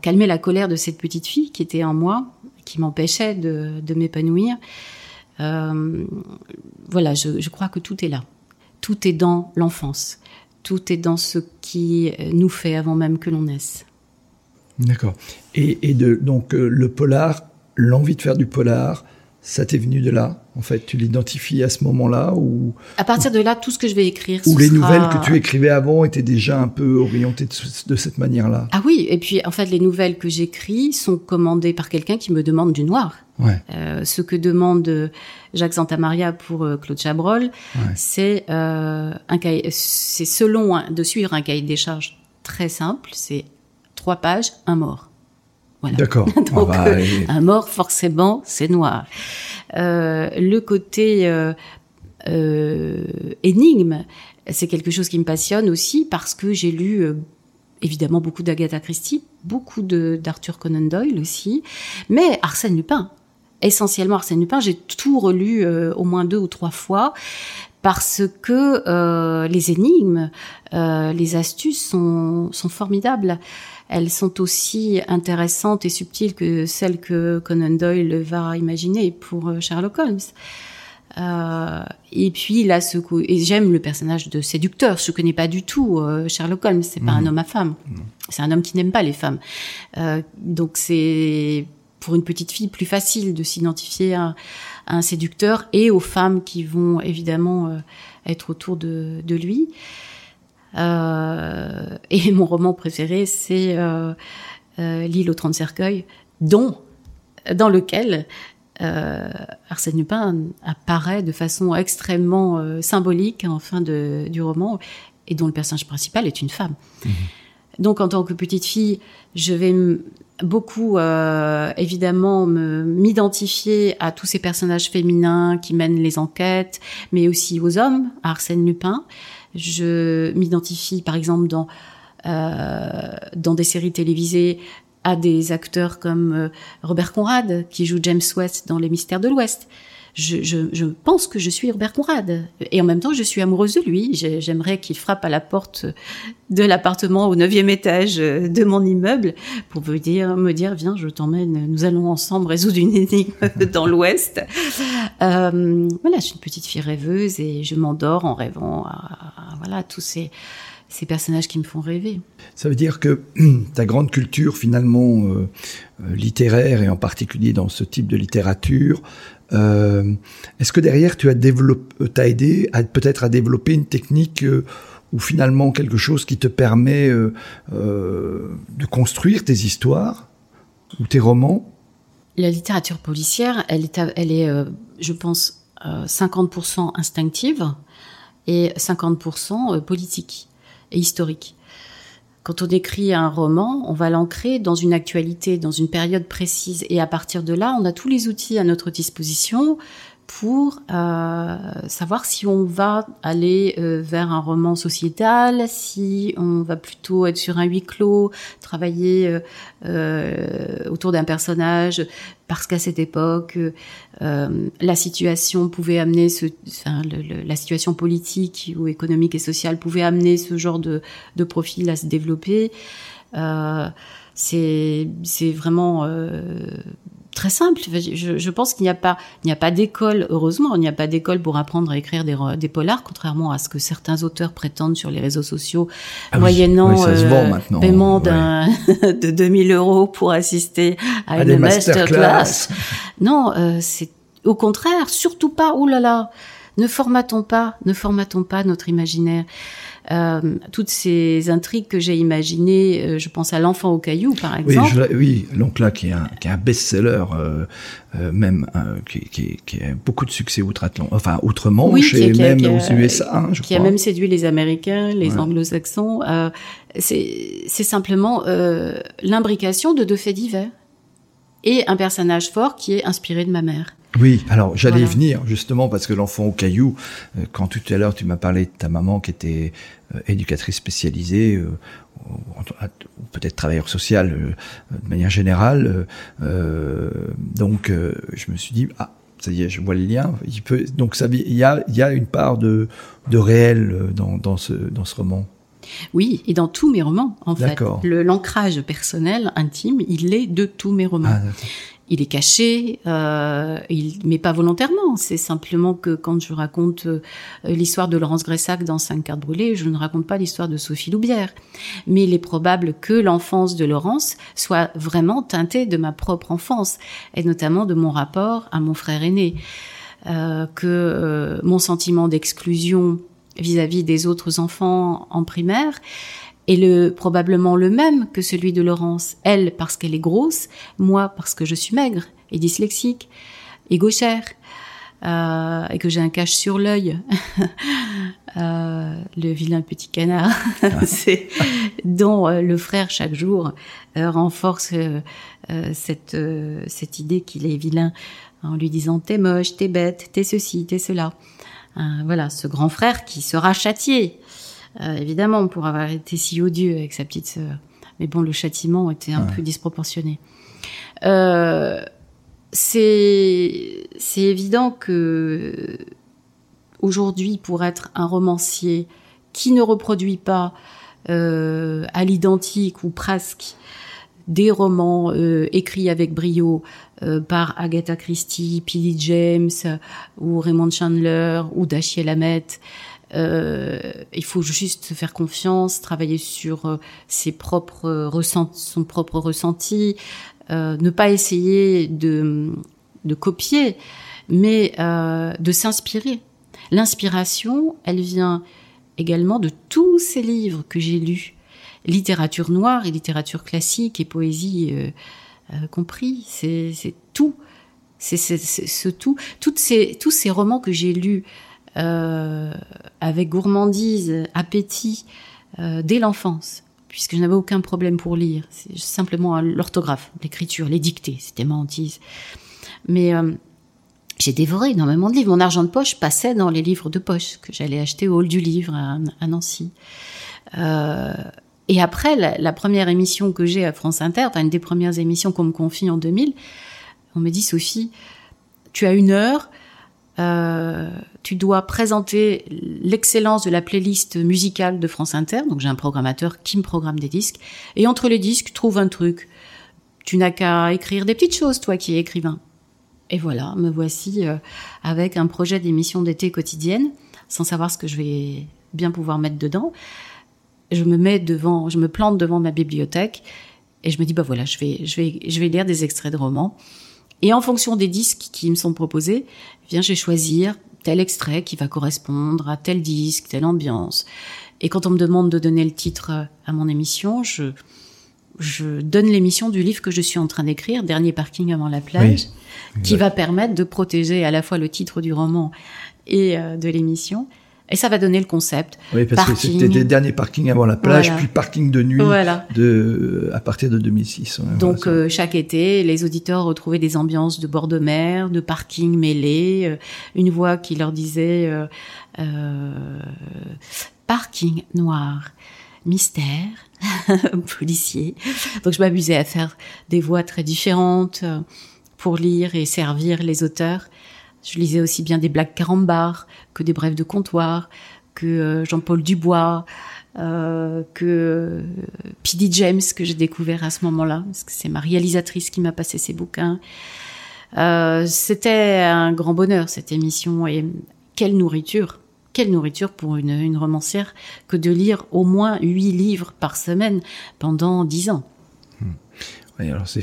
calmer la colère de cette petite fille qui était en moi, qui m'empêchait de, m'épanouir, euh, voilà, je, crois que tout est là. Tout est dans l'enfance tout est dans ce qui nous fait avant même que l'on naisse. D'accord. Et, donc euh, le polar, l'envie de faire du polar, ça t'est venu de là En fait, tu l'identifies à ce moment-là ou À partir de là, tout ce que je vais écrire. Ou les sera... nouvelles que tu écrivais avant étaient déjà un peu orientées de, de cette manière-là? Ah oui, et puis en fait, les nouvelles que j'écris sont commandées par quelqu'un qui me demande du noir. Ouais. Euh, ce que demande Jacques Santamaria pour euh, Claude Chabrol, ouais. c'est euh, un cahier, c'est selon de suivre un cahier des charges très simple, c'est trois pages, un mort. Voilà. D'accord. Donc ah bah, et... un mort forcément c'est noir. Euh, le côté euh, énigme, c'est quelque chose qui me passionne aussi parce que j'ai lu évidemment beaucoup d'Agatha Christie, beaucoup d'Arthur Conan Doyle aussi, mais Arsène Lupin essentiellement Arsène Lupin. J'ai tout relu euh, au moins deux ou trois fois parce que euh, les énigmes, euh, les astuces sont, sont formidables. Elles sont aussi intéressantes et subtiles que celles que Conan Doyle va imaginer pour Sherlock Holmes. Euh, et puis là, ce coup, et j'aime le personnage de séducteur. Je connais pas du tout euh, Sherlock Holmes. C'est pas mmh. un homme à femme. Mmh. C'est un homme qui n'aime pas les femmes. Euh, donc c'est pour une petite fille plus facile de s'identifier à, à, un séducteur et aux femmes qui vont évidemment euh, être autour de, de lui. Euh, et mon roman préféré, c'est euh, euh L'île aux trente cercueils, dont dans lequel euh, Arsène Lupin apparaît de façon extrêmement euh, symbolique en fin de, du roman et dont le personnage principal est une femme. Mmh. Donc en tant que petite fille, je vais beaucoup euh, évidemment m'identifier à tous ces personnages féminins qui mènent les enquêtes, mais aussi aux hommes, à Arsène Lupin. Je m'identifie par exemple dans euh, dans des séries télévisées à des acteurs comme euh, Robert Conrad qui joue James West dans Les Mystères de l'Ouest je, pense que je suis Herbert Conrad. Et en même temps, je suis amoureuse de lui. J'aimerais qu'il frappe à la porte de l'appartement au neuvième étage de mon immeuble pour me dire, me dire viens, je t'emmène, nous allons ensemble résoudre une énigme dans l'Ouest. Euh, voilà, je suis une petite fille rêveuse et je m'endors en rêvant à, à, tous ces ces personnages qui me font rêver. Ça veut dire que ta grande culture finalement euh, littéraire et en particulier dans ce type de littérature, euh, est-ce que derrière tu as développé, t'as aidé à, peut-être à développer une technique euh, ou finalement quelque chose qui te permet euh, de construire tes histoires ou tes romans? La littérature policière, elle est, elle est, je pense, 50% instinctive et 50% politique historique. Quand on écrit un roman, on va l'ancrer dans une actualité, dans une période précise, et à partir de là, on a tous les outils à notre disposition pour euh, savoir si on va aller euh, vers un roman sociétal, si on va plutôt être sur un huis clos, travailler euh, autour d'un personnage, parce qu'à cette époque, la situation pouvait amener ce, enfin, la situation politique ou économique et sociale pouvait amener ce genre de, de profil à se développer. c'est c'est vraiment très simple. Je, je pense qu'il n'y a pas, il n'y a pas d'école. Heureusement, il n'y a pas d'école pour apprendre à écrire des, des, polars, contrairement à ce que certains auteurs prétendent sur les réseaux sociaux, ah moyennant euh, paiement d'un de 2000 euros pour assister à, une masterclass. non, euh, c'est au contraire, surtout pas. Ouh là là, ne formatons pas, ne formatons pas notre imaginaire. Euh, toutes ces intrigues que j'ai imaginées, euh, je pense à L'enfant au caillou, par exemple. Oui, donc là, qui est un, qui est un best-seller, euh, euh même, qui, qui, qui, a beaucoup de succès outre-Atlantique, enfin, outrement, chez, même aux USA, hein, je qui a même séduit les Américains, les Anglo-Saxons. c'est simplement l'imbrication de deux faits divers et un personnage fort qui est inspiré de ma mère. Oui, alors j'allais y venir justement parce que l'enfant au caillou, quand tout à l'heure tu m'as parlé de ta maman qui était euh, éducatrice spécialisée, euh, ou peut-être travailleur social euh, de manière générale. donc je me suis dit, ah, ça y est, je vois le lien. Il peut, donc ça, il y a, il y a une part de, de réel dans, dans, ce, dans ce roman. Oui, et dans tous mes romans, en fait. L'ancrage personnel, intime, il est de tous mes romans. Ah, il est caché, euh, il, mais pas volontairement. C'est simplement que quand je raconte euh, l'histoire de Laurence Gressac dans Cinq cartes brûlées, je ne raconte pas l'histoire de Sophie Loubière. Mais il est probable que l'enfance de Laurence soit vraiment teintée de ma propre enfance, et notamment de mon rapport à mon frère aîné. Euh, que euh, mon sentiment d'exclusion vis-à-vis des autres enfants en primaire est le, probablement le même que celui de Laurence. Elle parce qu'elle est grosse, moi parce que je suis maigre et dyslexique et gauchère. Euh, et que j'ai un cache sur l'œil, euh, le vilain petit canard, ah. c'est dont euh, le frère chaque jour euh, renforce cette cette idée qu'il est vilain en lui disant t'es moche, t'es bête, t'es ceci, t'es cela. voilà, ce grand frère qui sera châtié euh, évidemment, pour avoir été si odieux avec sa petite sœur. Mais bon, le châtiment était un peu disproportionné. Euh, c'est c'est évident que aujourd'hui, pour être un romancier qui ne reproduit pas euh, à l'identique ou presque des romans euh, écrits avec brio euh, par Agatha Christie, P.D. James ou Raymond Chandler ou Dashiell Hammett, euh, il faut juste faire confiance, travailler sur euh, ses propres ressentis, son propre ressenti, euh, ne pas essayer de, copier, mais euh, de s'inspirer. L'inspiration, elle vient également de tous ces livres que j'ai lus, littérature noire et littérature classique et poésie euh, compris. C'est tout. C'est ce tout. Toutes ces, tous ces romans que j'ai lus euh, avec gourmandise, appétit, euh, dès l'enfance, puisque je n'avais aucun problème pour lire. Simplement l'orthographe, l'écriture, les dictées, c'était ma hantise. Mais euh, j'ai dévoré énormément de livres. Mon argent de poche passait dans les livres de poche que j'allais acheter au hall du livre à, Nancy. Et après, la, première émission que j'ai à France Inter, enfin une des premières émissions qu'on me confie en 2000, on me dit Sophie, tu as une heure, tu dois présenter l'excellence de la playlist musicale de France Inter. Donc j'ai un programmateur qui me programme des disques. Et entre les disques, trouve un truc. Tu n'as qu'à écrire des petites choses, toi qui es écrivain. Et voilà, me voici euh, avec un projet d'émission d'été quotidienne, sans savoir ce que je vais bien pouvoir mettre dedans. Je me mets devant, je me plante devant ma bibliothèque et je me dis bah voilà, je vais, je vais, je vais lire des extraits de romans. Et en fonction des disques qui me sont proposés, eh bien, je vais choisir tel extrait qui va correspondre à tel disque, telle ambiance. Et quand on me demande de donner le titre à mon émission, je, je donne l'émission du livre que je suis en train d'écrire, Dernier parking avant la plage, qui va permettre de protéger à la fois le titre du roman et euh, de l'émission, Et ça va donner le concept. Oui, parce que c'était des derniers parkings avant la plage, puis parking de nuit de, à partir de 2006. Donc euh, chaque été, les auditeurs retrouvaient des ambiances de bord de mer, de parking mêlés, euh, une voix qui leur disait euh, euh parking noir, mystère, policier. Donc je m'amusais à faire des voix très différentes pour lire et servir les auteurs. Je lisais aussi bien des Black Carambar que des brèves de comptoir, que euh, Jean-Paul Dubois, euh, que euh, P.D. James que j'ai découvert à ce moment-là, parce que c'est ma réalisatrice qui m'a passé ses bouquins. C'était un grand bonheur cette émission et quelle nourriture, quelle nourriture pour une, romancière que de lire au moins huit livres par semaine pendant dix ans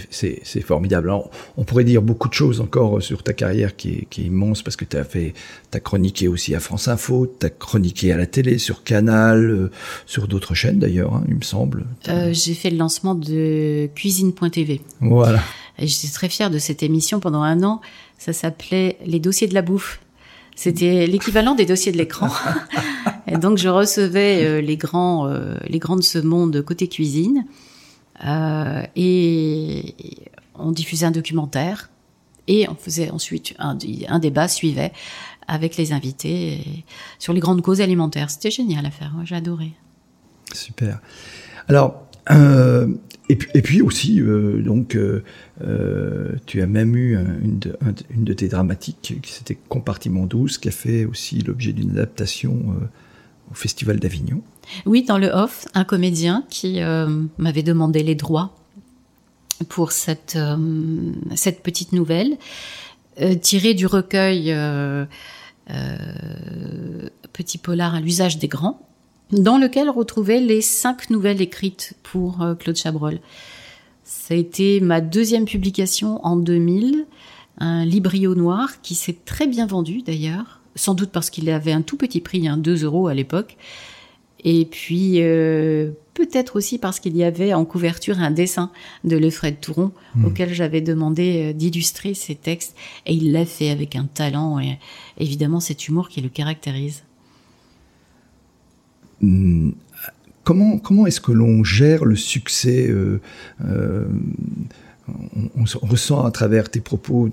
c'est formidable. on pourrait dire beaucoup de choses encore sur ta carrière qui est, qui est immense parce que tu as fait, as chroniqué aussi à France Info, tu as chroniqué à la télé, sur Canal, euh, sur d'autres chaînes d'ailleurs, hein, il me semble. Euh, J'ai fait le lancement de Cuisine.tv. Voilà. Et j'étais très fière de cette émission pendant un an. Ça s'appelait Les dossiers de la bouffe. C'était l'équivalent des dossiers de l'écran. et donc je recevais euh, les grands, euh, les grands de ce monde côté cuisine. Euh, et on diffusait un documentaire et on faisait ensuite un, débat suivait avec les invités sur les grandes causes alimentaires. C'était génial à faire, j'ai adoré. Super. Alors, euh, et, puis, aussi, euh, donc, tu as même eu une, de, une, de, tes dramatiques qui c'était Compartiment 12, qui a fait aussi l'objet d'une adaptation au Festival d'Avignon. Oui, dans le off, un comédien qui euh, m'avait demandé les droits pour cette, euh, petite nouvelle, euh, tirée du recueil Petit polar à l'usage des grands, dans lequel retrouvait les cinq nouvelles écrites pour Claude Chabrol. Ça a été ma deuxième publication en 2000, un librio noir qui s'est très bien vendu d'ailleurs, sans doute parce qu'il avait un tout petit prix, hein, 2 euros à l'époque. Et puis euh, peut-être aussi parce qu'il y avait en couverture un dessin de Lefred Touron mmh. auquel j'avais demandé euh, d'illustrer ses textes et il l'a fait avec un talent et évidemment cet humour qui le caractérise. Mmh. Comment, comment est-ce que l'on gère le succès euh, euh, on, on, ressent à travers tes propos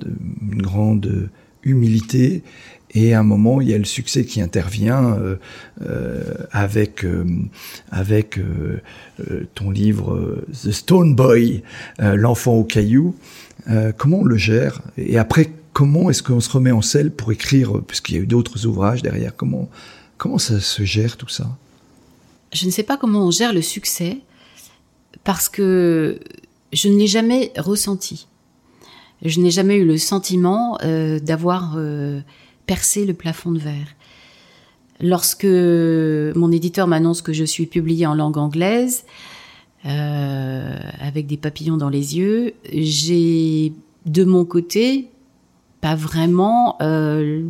une grande humilité et à un moment, il y a le succès qui intervient euh, euh, avec euh, avec ton livre The Stone Boy, l'enfant au caillou. comment on le gère? Et après, comment est-ce qu'on se remet en selle pour écrire Puisqu'il y a eu d'autres ouvrages derrière? Comment comment ça se gère tout ça? Je ne sais pas comment on gère le succès parce que je ne l'ai jamais ressenti. Je n'ai jamais eu le sentiment d'avoir percer le plafond de verre. Lorsque mon éditeur m'annonce que je suis publiée en langue anglaise, euh, avec des papillons dans les yeux, j'ai de mon côté pas vraiment. Euh,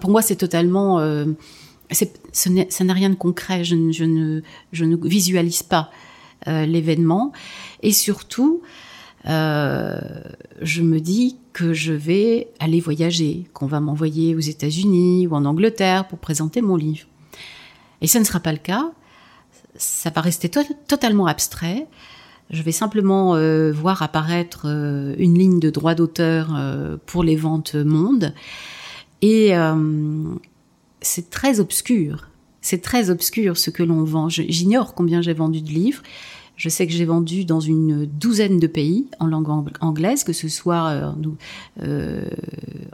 pour moi, c'est totalement. Euh, ça n'a rien de concret. Je, je, ne, je ne visualise pas l'événement. Et surtout, euh, je me dis que je vais aller voyager, qu'on va m'envoyer aux États-Unis ou en Angleterre pour présenter mon livre. Et ce ne sera pas le cas. Ça va rester to totalement abstrait. Je vais simplement euh, voir apparaître euh, une ligne de droit d'auteur pour les ventes monde. Et c'est très obscur. C'est très obscur ce que l'on vend. J'ignore combien j'ai vendu de livres. Je sais que j'ai vendu dans une douzaine de pays en langue anglaise, que ce soit euh, euh,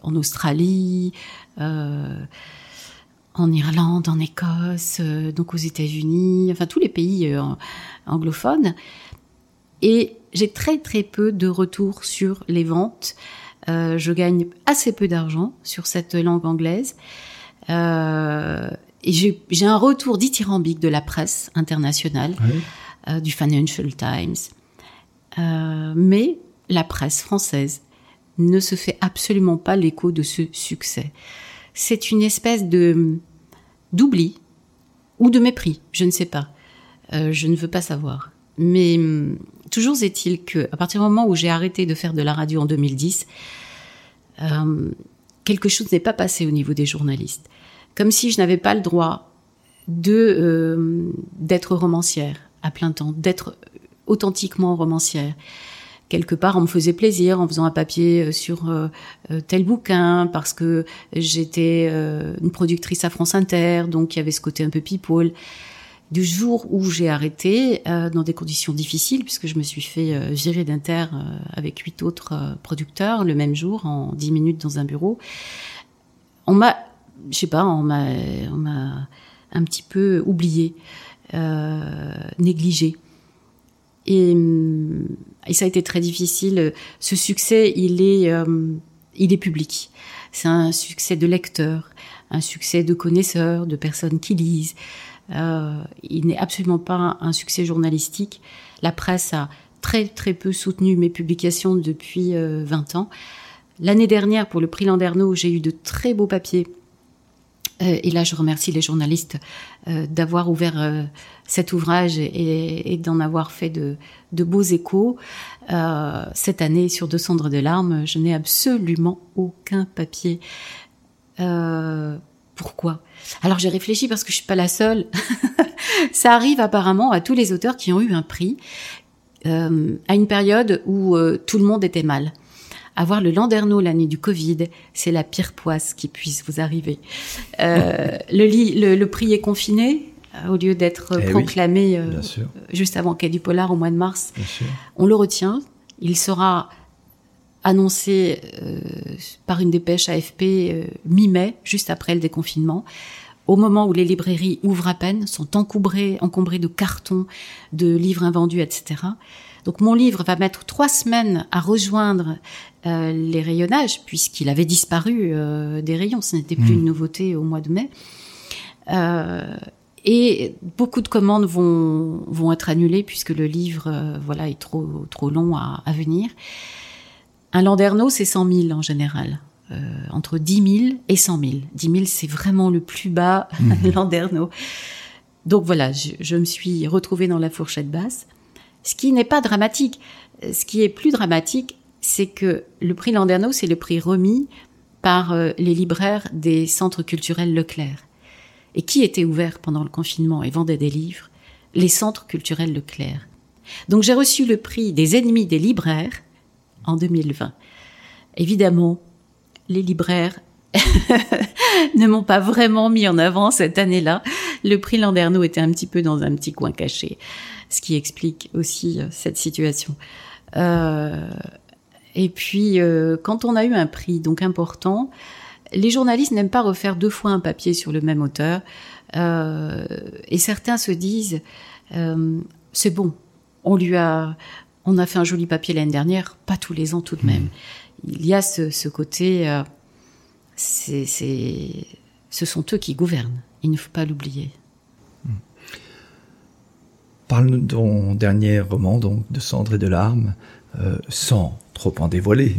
en Australie, euh, en Irlande, en Écosse, donc aux États-Unis, enfin tous les pays anglophones. Et j'ai très très peu de retours sur les ventes. Je gagne assez peu d'argent sur cette langue anglaise. et j'ai un retour dithyrambique de la presse internationale. Oui? Euh, du Financial Times. Euh, mais la presse française ne se fait absolument pas l'écho de ce succès. C'est une espèce de d'oubli ou de mépris, je ne sais pas. Euh, je ne veux pas savoir. Mais hum, toujours est-il que, à partir du moment où j'ai arrêté de faire de la radio en 2010, euh, quelque chose n'est pas passé au niveau des journalistes. comme si je n'avais pas le droit d'être romancière à plein temps, d'être authentiquement romancière. Quelque part, on me faisait plaisir en faisant un papier euh, sur euh, tel bouquin parce que j'étais une productrice à France Inter, donc il y avait ce côté un peu people. Du jour où j'ai arrêté, dans des conditions difficiles, puisque je me suis fait virer d'Inter avec huit autres producteurs le même jour, en dix minutes dans un bureau, on m'a, je sais pas, on m'a, on m'a un petit peu oublié, euh, négligé. Et, et, ça a été très difficile. Ce succès, il est, euh, il est public. C'est un succès de lecteurs, un succès de connaisseurs, de personnes qui lisent. Euh, il n'est absolument pas un succès journalistique. La presse a très très peu soutenu mes publications depuis 20 ans. L'année dernière, pour le prix Landerneau, j'ai eu de très beaux papiers euh, et là, je remercie les journalistes euh, d'avoir ouvert euh, cet ouvrage et, d'en avoir fait de, beaux échos. cette année, sur Deux cendres de larmes, je n'ai absolument aucun papier. pourquoi? Alors j'ai réfléchi parce que je suis pas la seule. Ça arrive apparemment à tous les auteurs qui ont eu un prix à une période où tout le monde était mal avoir le Landerneau l'année du Covid, c'est la pire poisse qui puisse vous arriver. Euh, le, le, prix est confiné euh, au lieu d'être eh proclamé euh, juste avant Quai du Polar au mois de mars. On le retient. Il sera annoncé par une dépêche AFP mi-mai, juste après le déconfinement au moment où les librairies ouvrent à peine, sont encombrées, encombrées de cartons, de livres invendus, etc. Donc mon livre va mettre trois semaines à rejoindre euh, les rayonnages, puisqu'il avait disparu euh, des rayons. Ce n'était plus hmm. une nouveauté au mois de mai. Euh, et beaucoup de commandes vont, vont être annulées puisque le livre voilà, est trop, trop long à, à venir. Un Landerneau, c'est 100 000 en général. entre 10 000 et 100 000. 10 000, c'est vraiment le plus bas mmh. Landerneau. Donc voilà, je, je, me suis retrouvée dans la fourchette basse. Ce qui n'est pas dramatique. Ce qui est plus dramatique, c'est que le prix Landerneau, c'est le prix remis par euh, les libraires des centres culturels Leclerc. Et qui était ouvert pendant le confinement et vendait des livres? Les centres culturels Leclerc. Donc j'ai reçu le prix des ennemis des libraires en 2020. Évidemment, les libraires ne m'ont pas vraiment mis en avant cette année-là. Le prix Landerneau était un petit peu dans un petit coin caché ce qui explique aussi euh, cette situation. Euh, et puis, euh, quand on a eu un prix donc important, les journalistes n'aiment pas refaire deux fois un papier sur le même auteur. et certains se disent, c'est bon, on lui a, on a fait un joli papier l'année dernière, pas tous les ans tout de même. Mmh. Il y a ce, ce côté, c'est, ce sont eux qui gouvernent. Il ne faut pas l'oublier. Parle-nous de ton dernier roman, donc, de cendres et de larmes, euh, sans trop en dévoiler.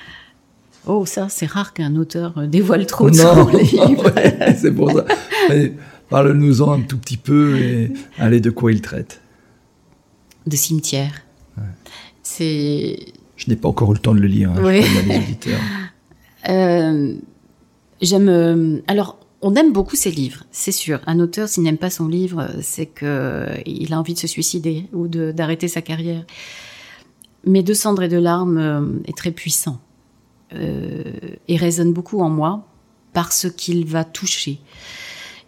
oh, ça, c'est rare qu'un auteur euh, dévoile trop de son livre. c'est pour ça. Parle-nous-en un tout petit peu et allez de quoi il traite. De cimetière. C'est. Je n'ai pas encore eu le temps de le lire. Hein, oui. Euh, j'aime. Alors, on aime beaucoup ses livres, c'est sûr. Un auteur, s'il n'aime pas son livre, c'est que il a envie de se suicider ou d'arrêter sa carrière. Mais De cendres et de larmes euh, est très puissant euh, et résonne beaucoup en moi parce qu'il va toucher.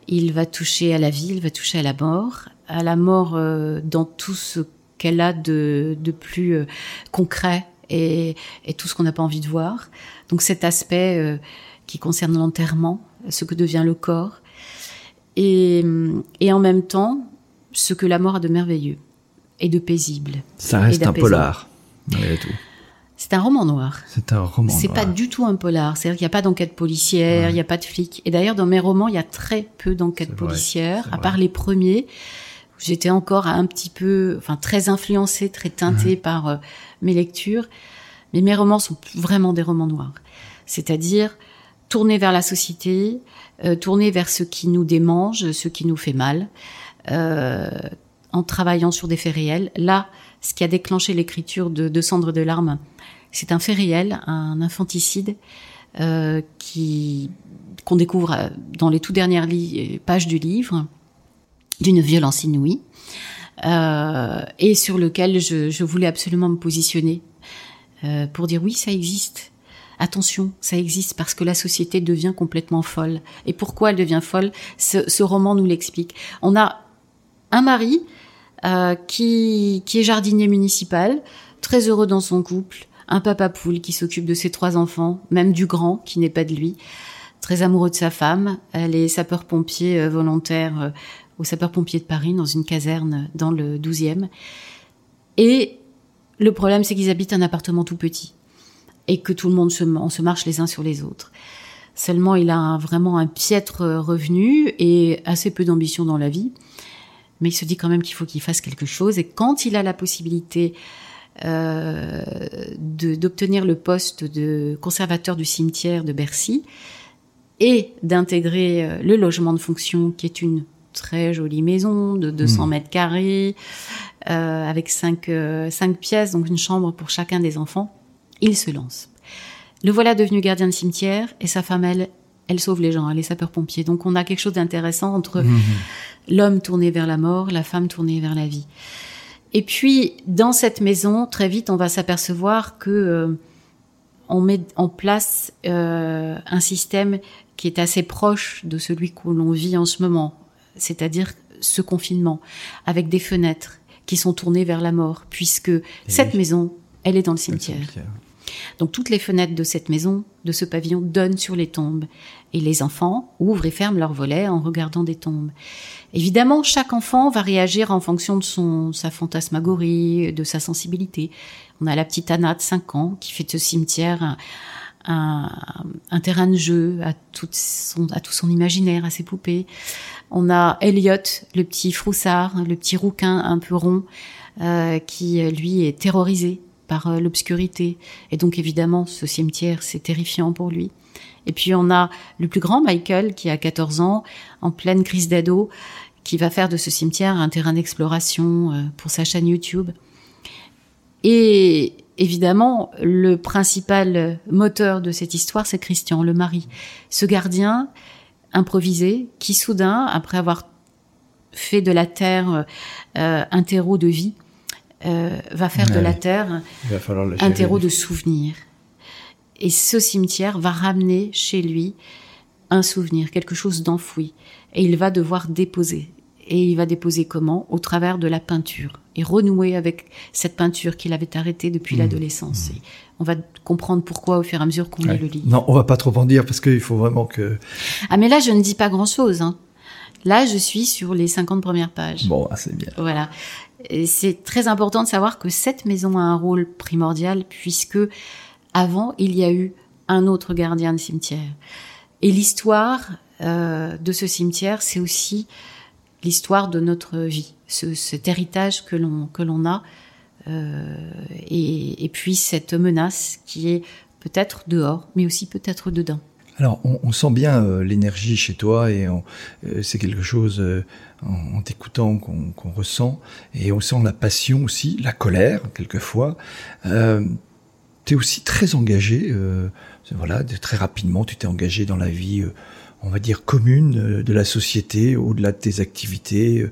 Il va toucher à la vie, il va toucher à la mort, à la mort euh, dans tout ce qu'elle a de, plus concret et, et, tout ce qu'on n'a pas envie de voir. Donc cet aspect qui concerne l'enterrement, ce que devient le corps, et, en même temps, ce que la mort a de merveilleux et de paisible. Ça reste un polar, malgré tout. C'est un roman noir. C'est un roman C'est pas du tout un polar. C'est-à-dire qu'il n'y a pas d'enquête policière, il n'y a pas de flic. Et d'ailleurs, dans mes romans, il y a très peu d'enquêtes policières, à part les premiers. J'étais encore un petit peu, enfin, très influencée, très teintée par euh, mes lectures. Mais mes romans sont vraiment des romans noirs. C'est-à-dire, tourner vers la société, euh, tourner vers ce qui nous démange, ce qui nous fait mal, euh, en travaillant sur des faits réels. Là, ce qui a déclenché l'écriture de, de Cendres de larmes, c'est un fait réel, un infanticide qui qu'on découvre dans les tout dernières pages du livre, d'une violence inouïe, et sur lequel je, voulais absolument me positionner pour dire oui, ça existe. Attention, ça existe parce que la société devient complètement folle. Et pourquoi elle devient folle? Ce roman nous l'explique. On a un mari euh, qui, qui est jardinier municipal, très heureux dans son couple, un papa poule qui s'occupe de ses trois enfants, même du grand qui n'est pas de lui, très amoureux de sa femme. Elle est sapeur-pompier euh, volontaire euh, au sapeur-pompier de Paris dans une caserne dans le 12e. Et le problème, c'est qu'ils habitent un appartement tout petit et que tout le monde se, on se marche les uns sur les autres. Seulement, il a vraiment un piètre revenu et assez peu d'ambition dans la vie mais il se dit quand même qu'il faut qu'il fasse quelque chose. Et quand il a la possibilité euh, d'obtenir le poste de conservateur du cimetière de Bercy et d'intégrer euh, le logement de fonction, qui est une très jolie maison de 200 mmh. mètres carrés, euh, avec cinq, euh, cinq pièces, donc une chambre pour chacun des enfants, il se lance. Le voilà devenu gardien de cimetière et sa femme, elle, elle sauve les gens, elle est sapeur-pompier. Donc on a quelque chose d'intéressant entre mmh l'homme tourné vers la mort, la femme tournée vers la vie. Et puis, dans cette maison, très vite, on va s'apercevoir que euh, on met en place euh, un système qui est assez proche de celui que l'on vit en ce moment, c'est-à-dire ce confinement, avec des fenêtres qui sont tournées vers la mort, puisque cette maison, elle est dans le cimetière. Donc toutes les fenêtres de cette maison, de ce pavillon, donnent sur les tombes. Et les enfants ouvrent et ferment leurs volets en regardant des tombes. Évidemment, chaque enfant va réagir en fonction de son, sa fantasmagorie, de sa sensibilité. On a la petite Anna de 5 ans qui fait de ce cimetière un, terrain de jeu à tout, son, à tout son imaginaire, à ses poupées. On a Elliot, le petit froussard, le petit rouquin un peu rond, euh, qui lui est terrorisé euh, l'obscurité. Et donc évidemment, ce cimetière, c'est terrifiant pour lui. Et puis on a le plus grand Michael qui a 14 ans, en pleine crise d'ado, qui va faire de ce cimetière un terrain d'exploration euh, pour sa chaîne YouTube. Et évidemment, le principal moteur de cette histoire, c'est Christian, le mari. Ce gardien improvisé qui soudain, après avoir fait de la terre euh, un terreau de vie, euh, va faire de la terre un terreau de souvenirs. Et ce cimetière va ramener chez lui un souvenir, quelque chose d'enfoui. Et il va devoir déposer. Et il va déposer comment? Au travers de la peinture. Et renouer avec cette peinture qu'il avait arrêtée depuis mmh. l'adolescence. Mmh. On va comprendre pourquoi au fur et à mesure qu'on lit le livre. Non, on va pas trop en dire parce qu'il faut vraiment que... Ah mais là, je ne dis pas grand-chose. Hein. Là, je suis sur les 50 premières pages. Bon, ah, c'est bien. Voilà. C'est très important de savoir que cette maison a un rôle primordial puisque avant, il y a eu un autre gardien de cimetière. Et l'histoire euh, de ce cimetière, c'est aussi l'histoire de notre vie, ce, cet héritage que l'on que l'on a, euh, et, et, puis cette menace qui est peut-être dehors, mais aussi peut-être dedans. Alors, on, on sent bien euh, l'énergie chez toi et euh, c'est quelque chose euh, en, en t'écoutant qu'on ressent et on sent la passion aussi, la colère quelquefois. Euh, tu es aussi très engagé, voilà, très rapidement, tu t'es engagé dans la vie, on va dire, commune de la société, au-delà de tes activités.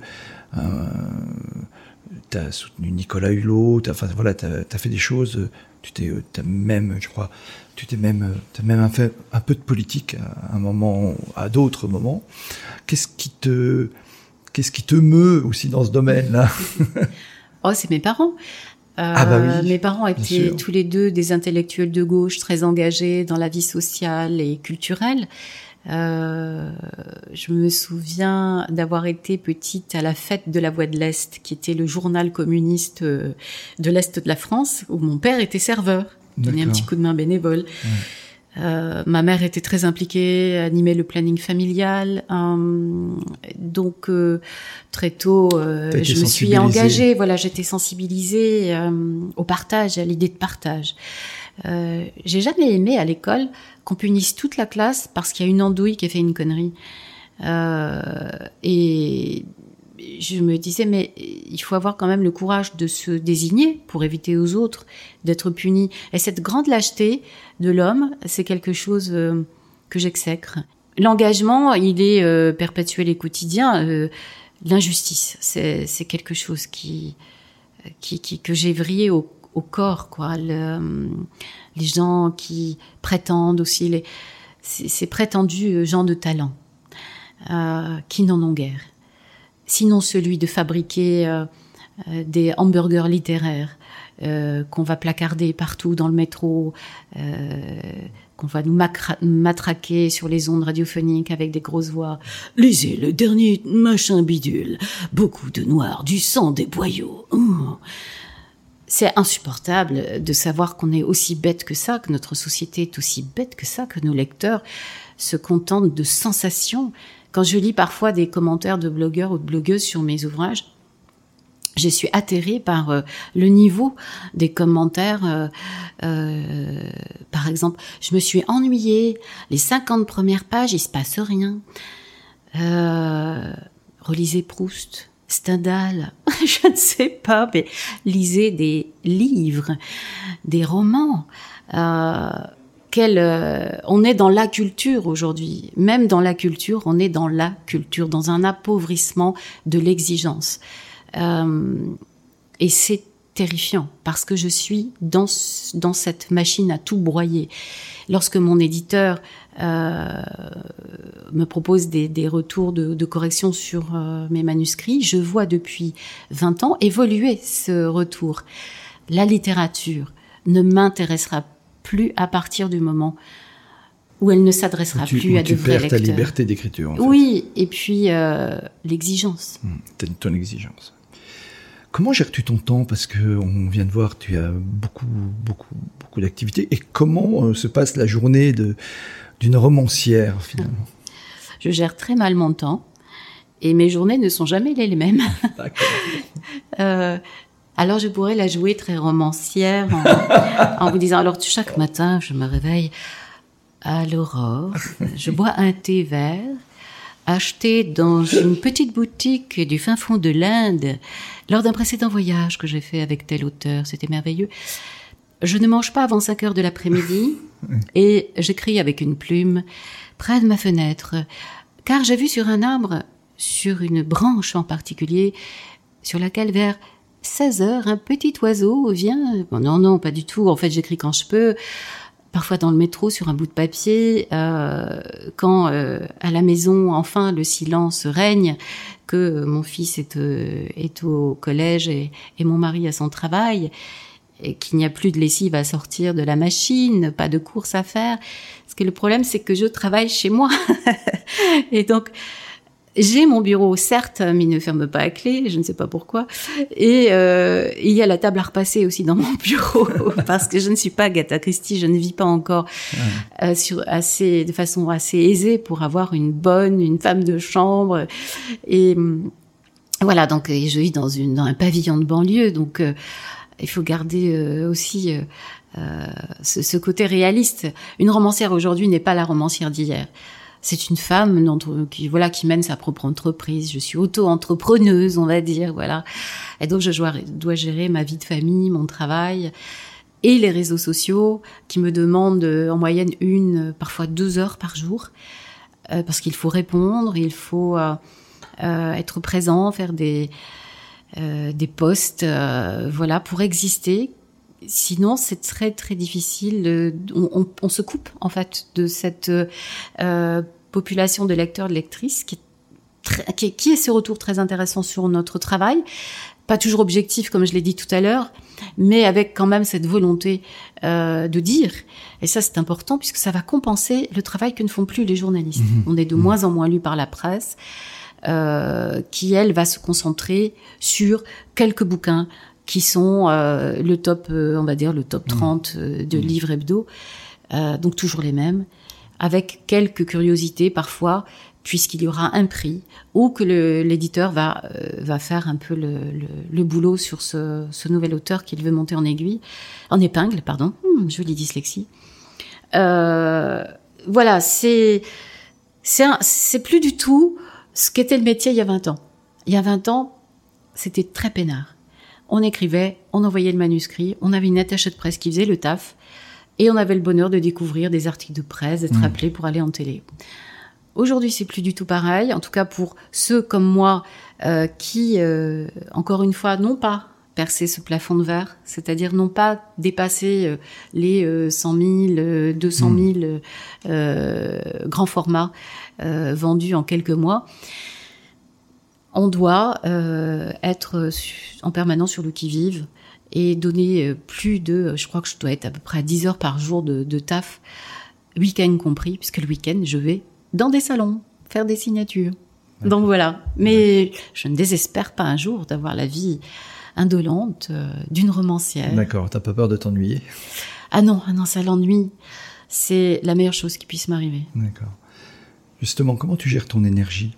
tu as soutenu Nicolas Hulot, tu as, enfin, voilà, as, fait des choses, tu t'es as même, je crois, tu t'es même, as même fait un peu de politique à un moment, à d'autres moments. Qu'est-ce qui te, qu'est-ce qui te meut aussi dans ce domaine-là? Oh, c'est mes parents. Euh, ah bah oui, mes parents étaient tous les deux des intellectuels de gauche très engagés dans la vie sociale et culturelle. Euh, je me souviens d'avoir été petite à la fête de la Voix de l'Est, qui était le journal communiste euh, de l'Est de la France, où mon père était serveur donner un petit coup de main bénévole. Euh, ma mère était très impliquée, animait le planning familial, euh, donc euh, très tôt, je me suis engagée. Voilà, j'étais sensibilisée au partage, à l'idée de partage. J'ai jamais aimé à l'école qu'on punisse toute la classe parce qu'il y a une andouille qui a fait une connerie. et je me disais, mais il faut avoir quand même le courage de se désigner pour éviter aux autres d'être punis. Et cette grande lâcheté de l'homme, c'est quelque chose euh, que j'exècre. L'engagement, il est euh, perpétuel et quotidien. Euh, l'injustice, c'est quelque chose qui, qui, qui que j'ai vrillé au, au, corps, quoi. Le, les gens qui prétendent aussi, les, ces, prétendus gens de talent, qui n'en ont guère sinon celui de fabriquer euh, euh, des hamburgers littéraires euh, qu'on va placarder partout dans le métro, qu'on va nous matraquer sur les ondes radiophoniques avec des grosses voix. Lisez le dernier machin bidule. Beaucoup de noir, du sang des boyaux. Mmh. C'est insupportable de savoir qu'on est aussi bête que ça, que notre société est aussi bête que ça, que nos lecteurs se contentent de sensations quand je lis parfois des commentaires de blogueurs ou de blogueuses sur mes ouvrages, je suis atterrée par euh, le niveau des commentaires. Euh, euh, par exemple, je me suis ennuyée. Les 50 premières pages, il se passe rien. relisez Proust, Stendhal, je ne sais pas, mais lisez des livres, des romans. Euh, on est dans la culture aujourd'hui. Même dans la culture, on est dans la culture, dans un appauvrissement de l'exigence. Euh, et c'est terrifiant parce que je suis dans, dans cette machine à tout broyer. Lorsque mon éditeur euh, me propose des, retours de, correction sur mes manuscrits, je vois depuis 20 ans évoluer ce retour. La littérature ne m'intéressera plus à partir du moment où elle ne s'adressera plus à de vrais lecteurs. Tu perds ta liberté d'écriture. Oui, et puis euh, l'exigence. Hmm, ton exigence. Comment gères-tu ton temps? Parce que on vient de voir, tu as beaucoup, beaucoup, beaucoup d'activités. Et comment euh, se passe la journée de d'une romancière finalement Je gère très mal mon temps. Et mes journées ne sont jamais les mêmes. Euh, alors je pourrais la jouer très romancière en, vous disant alors chaque matin je me réveille à l'aurore, je bois un thé vert acheté dans une petite boutique du fin fond de l'Inde lors d'un précédent voyage que j'ai fait avec tel auteur, c'était merveilleux. Je ne mange pas avant 5 heures de l'après-midi et j'écris avec une plume près de ma fenêtre car j'ai vu sur un arbre, sur une branche en particulier, sur laquelle vers 16 heures, un petit oiseau vient. non, non, pas du tout. En fait, j'écris quand je peux. Parfois dans le métro sur un bout de papier, euh, quand euh, à la maison enfin le silence règne, que mon fils est, euh, est au collège et, mon mari à son travail, qu'il n'y a plus de lessive à sortir de la machine, pas de course à faire. Parce que le problème c'est que je travaille chez moi et donc j'ai mon bureau, certes, mais il ne ferme pas à clé, je ne sais pas pourquoi. Et euh, il y a la table à repasser aussi dans mon bureau, parce que je ne suis pas Agatha Christie, je ne vis pas encore euh, sur assez, de façon assez aisée pour avoir une bonne, une femme de chambre. Et voilà, donc je vis dans, une, dans un pavillon de banlieue, donc euh, il faut garder euh, aussi euh, ce, ce côté réaliste. Une romancière aujourd'hui n'est pas la romancière d'hier c'est une femme qui voilà qui mène sa propre entreprise. Je suis auto-entrepreneuse, on va dire, voilà. Et donc je dois, gérer ma vie de famille, mon travail et les réseaux sociaux qui me demandent euh, en moyenne une, parfois deux heures par jour, euh, parce qu'il faut répondre, il faut euh, être présent, faire des des posts, voilà, pour exister. Sinon, c'est très très difficile. On, on, se coupe en fait de cette euh, population de lecteurs, de lectrices qui est, qui, qui est ce retour très intéressant sur notre travail. Pas toujours objectif, comme je l'ai dit tout à l'heure, mais avec quand même cette volonté euh, de dire. Et ça, c'est important puisque ça va compenser le travail que ne font plus les journalistes. Mmh. On est de mmh. moins en moins lus par la presse. Euh, qui elle va se concentrer sur quelques bouquins, qui sont euh, le top, euh, on va dire le top 30 mmh. euh, de mmh. livres hebdo, donc toujours les mêmes, avec quelques curiosités parfois, puisqu'il y aura un prix, ou que l'éditeur va va faire un peu le, le, boulot sur ce, ce, nouvel auteur qu'il veut monter en aiguille, en épingle, pardon, mmh, jolie dyslexie. voilà, c'est c'est plus du tout ce qu'était le métier il y a 20 ans. il y a 20 ans, c'était très peinard. On écrivait, on envoyait le manuscrit, on avait une attachée de presse qui faisait le taf, et on avait le bonheur de découvrir des articles de presse, d'être Mmh. appelé pour aller en télé. Aujourd'hui, c'est plus du tout pareil. En tout cas, pour ceux comme moi euh, qui, euh, encore une fois, n'ont pas percé ce plafond de verre, c'est-à-dire n'ont pas dépassé euh, les euh, 100 000, euh, 200 000 euh, grands formats euh, vendus en quelques mois. On doit euh, être en permanence sur le qui-vive et donner plus de, je crois que je dois être à peu près à 10 heures par jour de, de taf, week-end compris, puisque le week-end, je vais dans des salons faire des signatures. Donc voilà. Mais je ne désespère pas un jour d'avoir la vie indolente euh, d'une romancière. D'accord, t'as pas peur de t'ennuyer? Ah non, ah non, ça l'ennuie. C'est la meilleure chose qui puisse m'arriver. D'accord. Justement, comment tu gères ton énergie?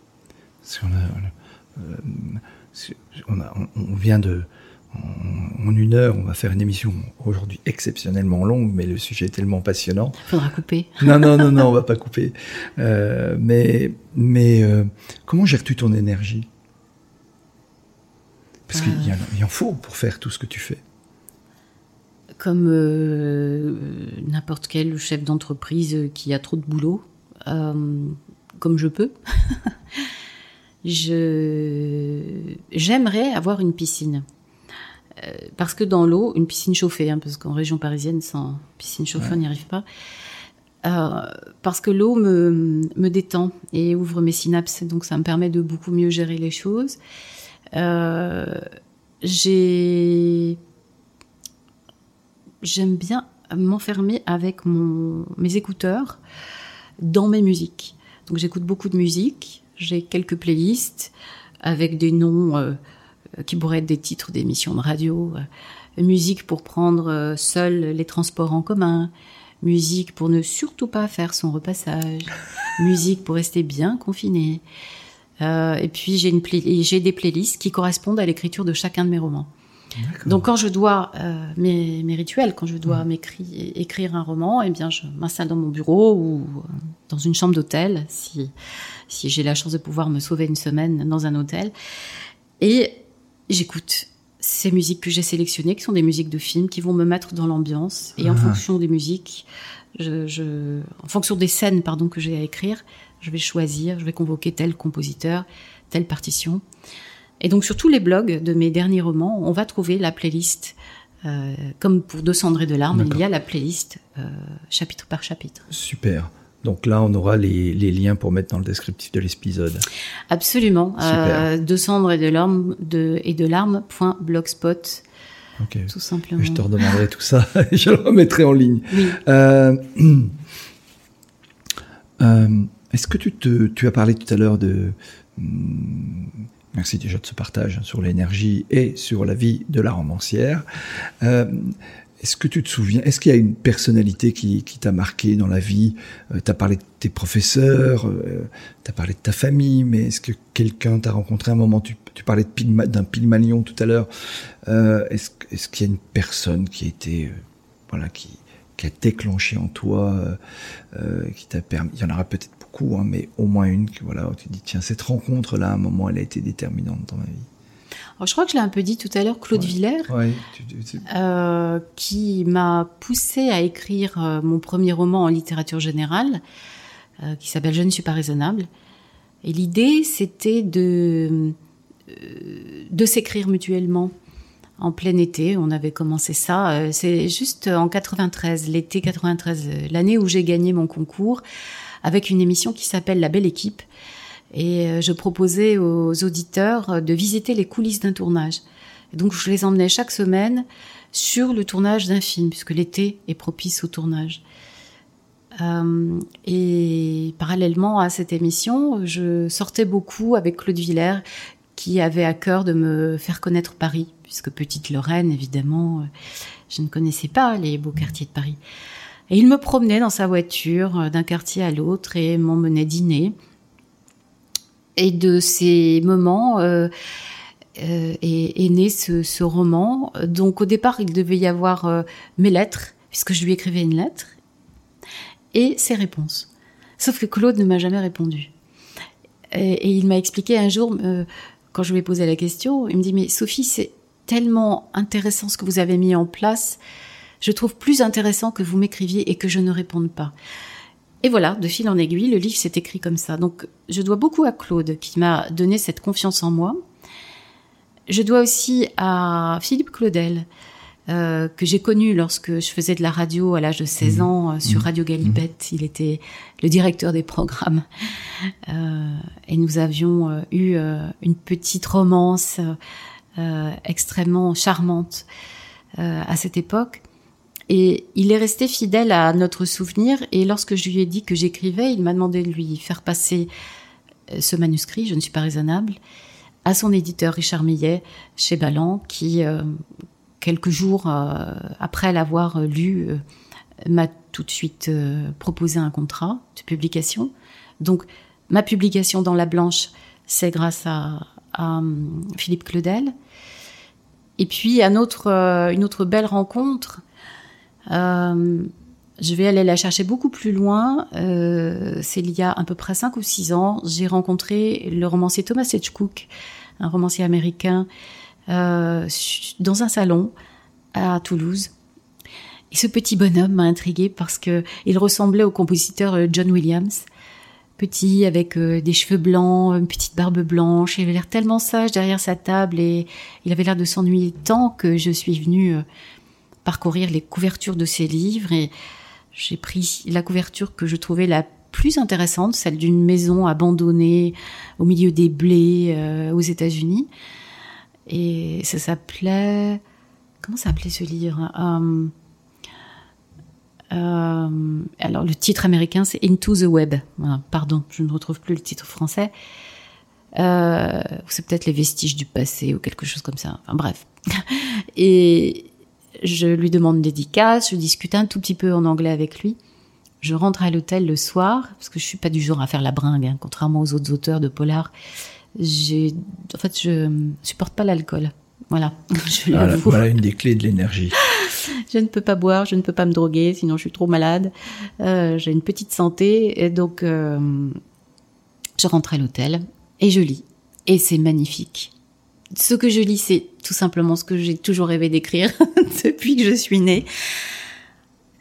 Parce qu'on a, on a- euh, on, vient de. En, en une heure, on va faire une émission aujourd'hui exceptionnellement longue, mais le sujet est tellement passionnant. Faudra couper. Non, non, non, non, on va pas couper. Euh, mais mais euh, comment gères-tu ton énergie? Parce qu'il y, en- faut pour faire tout ce que tu fais. Comme euh, n'importe quel chef d'entreprise qui a trop de boulot, euh, comme je peux. je j'aimerais avoir une piscine. Euh, parce que dans l'eau, une piscine chauffée, hein, parce qu'en région parisienne, sans piscine chauffée, on n'y arrive pas. Parce que l'eau me, me détend et ouvre mes synapses, donc ça me permet de beaucoup mieux gérer les choses. Euh, j'ai j'aime bien m'enfermer avec mon, mes écouteurs dans mes musiques. Donc j'écoute beaucoup de musique, j'ai quelques playlists avec des noms euh, qui pourraient être des titres d'émissions de radio, euh, musique pour prendre euh, seul les transports en commun, musique pour ne surtout pas faire son repassage, musique pour rester bien confiné. Euh, et puis j'ai une play- j'ai des playlists qui correspondent à l'écriture de chacun de mes romans. Donc quand je dois euh, mes, mes rituels, quand je dois m'écrire écrire un roman, eh bien je m'installe dans mon bureau ou euh, dans une chambre d'hôtel si si j'ai la chance de pouvoir me sauver une semaine dans un hôtel et j'écoute ces musiques que j'ai sélectionnées, qui sont des musiques de films, qui vont me mettre dans l'ambiance et en Ah. fonction des musiques, je, je, en fonction des scènes pardon que j'ai à écrire, je vais choisir, je vais convoquer tel compositeur, telle partition. Et donc sur tous les blogs de mes derniers romans, on va trouver la playlist. Euh, comme pour Deux cendres et de larmes, il y a la playlist euh, chapitre par chapitre. Super. Donc là, on aura les, les liens pour mettre dans le descriptif de l'épisode. Absolument. Euh, Deux cendres et de larmes de, et de larmes. point blogspot, Ok. tout simplement. Je te redemanderai tout ça et je le remettrai en ligne. Oui. Euh, euh, Est-ce que tu, as parlé tout à l'heure de... hum, Merci déjà de ce partage sur l'énergie et sur la vie de la romancière. Euh, est-ce que tu te souviens, est-ce qu'il y a une personnalité qui, t'a marqué dans la vie? Euh, Tu as parlé de tes professeurs, euh, tu as parlé de ta famille, mais est-ce que quelqu'un t'a rencontré à un moment? Tu, parlais d'un Pygmalion tout à l'heure. Euh, est-ce, qu'il y a une personne qui a été, voilà, qui, qui a déclenché en toi, qui t'a permis, il y en aura peut-être beaucoup, hein, mais au moins une, que, voilà, où tu te dis, tiens, cette rencontre-là, à un moment, elle a été déterminante dans ma vie. Alors, je crois que je l'ai un peu dit tout à l'heure, Claude Ouais. Villers, Ouais, tu- tu- tu- euh, qui m'a poussé à écrire euh, mon premier roman en littérature générale, euh, qui s'appelle Je ne suis pas raisonnable. Et l'idée, c'était de, de s'écrire mutuellement. En plein été, on avait commencé ça. C'est juste en 93, l'été 93, euh, l'année où j'ai gagné mon concours, avec une émission qui s'appelle La Belle Équipe. Et euh, je proposais aux auditeurs de visiter les coulisses d'un tournage. Donc je les emmenais chaque semaine sur le tournage d'un film, puisque l'été est propice au tournage. Euh, et parallèlement à cette émission, je sortais beaucoup avec Claude Villers, qui avait à cœur de me faire connaître Paris, puisque petite Lorraine, évidemment, euh, je ne connaissais pas les beaux quartiers de Paris. Et il me promenait dans sa voiture euh, d'un quartier à l'autre et m'emmenait dîner. Et de ces moments euh, euh, est, né ce, roman. Donc au départ, il devait y avoir mes lettres, puisque je lui écrivais une lettre, et ses réponses. Sauf que Claude ne m'a jamais répondu. Et, et il m'a expliqué un jour, quand je lui ai posé la question, il me dit, mais Sophie, c'est tellement intéressant ce que vous avez mis en place. Je trouve plus intéressant que vous m'écriviez et que je ne réponde pas. Et voilà, de fil en aiguille, le livre s'est écrit comme ça. Donc, je dois beaucoup à Claude qui m'a donné cette confiance en moi. Je dois aussi à Philippe Claudel, euh, que j'ai connu lorsque je faisais de la radio à l'âge de 16 mmh. ans euh, sur mmh. Radio Galipette. Mmh. Il était le directeur des programmes. Euh, et nous avions eu une petite romance extrêmement charmante à cette époque. Et il est resté fidèle à notre souvenir. Et lorsque je lui ai dit que j'écrivais, il m'a demandé de lui faire passer ce manuscrit, Je ne suis pas raisonnable, à son éditeur Richard Millet chez Ballant, qui, quelques jours euh, après l'avoir lu, euh, m'a tout de suite euh, proposé un contrat de publication. Donc, ma publication dans La Blanche, c'est grâce à, Philippe Claudel. Et puis, une autre belle rencontre, je vais aller la chercher beaucoup plus loin. c'est il y a à peu près 5 ou 6 ans, j'ai rencontré le romancier Thomas Hedgecook, un romancier américain euh, dans un salon à Toulouse. Et ce petit bonhomme m'a intrigué parce que il ressemblait au compositeur euh, John Williams. Petit, avec euh, des cheveux blancs, une petite barbe blanche. Il avait l'air tellement sage derrière sa table et il avait l'air de s'ennuyer tant que je suis venue parcourir les couvertures de ses livres et j'ai pris la couverture que je trouvais la plus intéressante, celle d'une maison abandonnée au milieu des blés aux États-Unis. Et ça s'appelait. Comment s'appelait ce livre? Euh, euh, Alors, le titre américain, c'est Into the Web. pardon, je ne retrouve plus le titre français. Euh, c'est peut-être les vestiges du passé ou quelque chose comme ça. Enfin, bref. Et je lui demande une dédicace, je discute un tout petit peu en anglais avec lui. Je rentre à l'hôtel le soir, parce que je suis pas du genre à faire la bringue, hein, contrairement aux autres auteurs de polar j'ai, en fait, je supporte pas l'alcool. Voilà. Je voilà, voilà, une des clés de l'énergie. je ne peux pas boire, je ne peux pas me droguer, sinon je suis trop malade. Euh, j'ai une petite santé, et donc euh, je rentre à l'hôtel et je lis. Et c'est magnifique. Ce que je lis, c'est tout simplement ce que j'ai toujours rêvé d'écrire depuis que je suis née.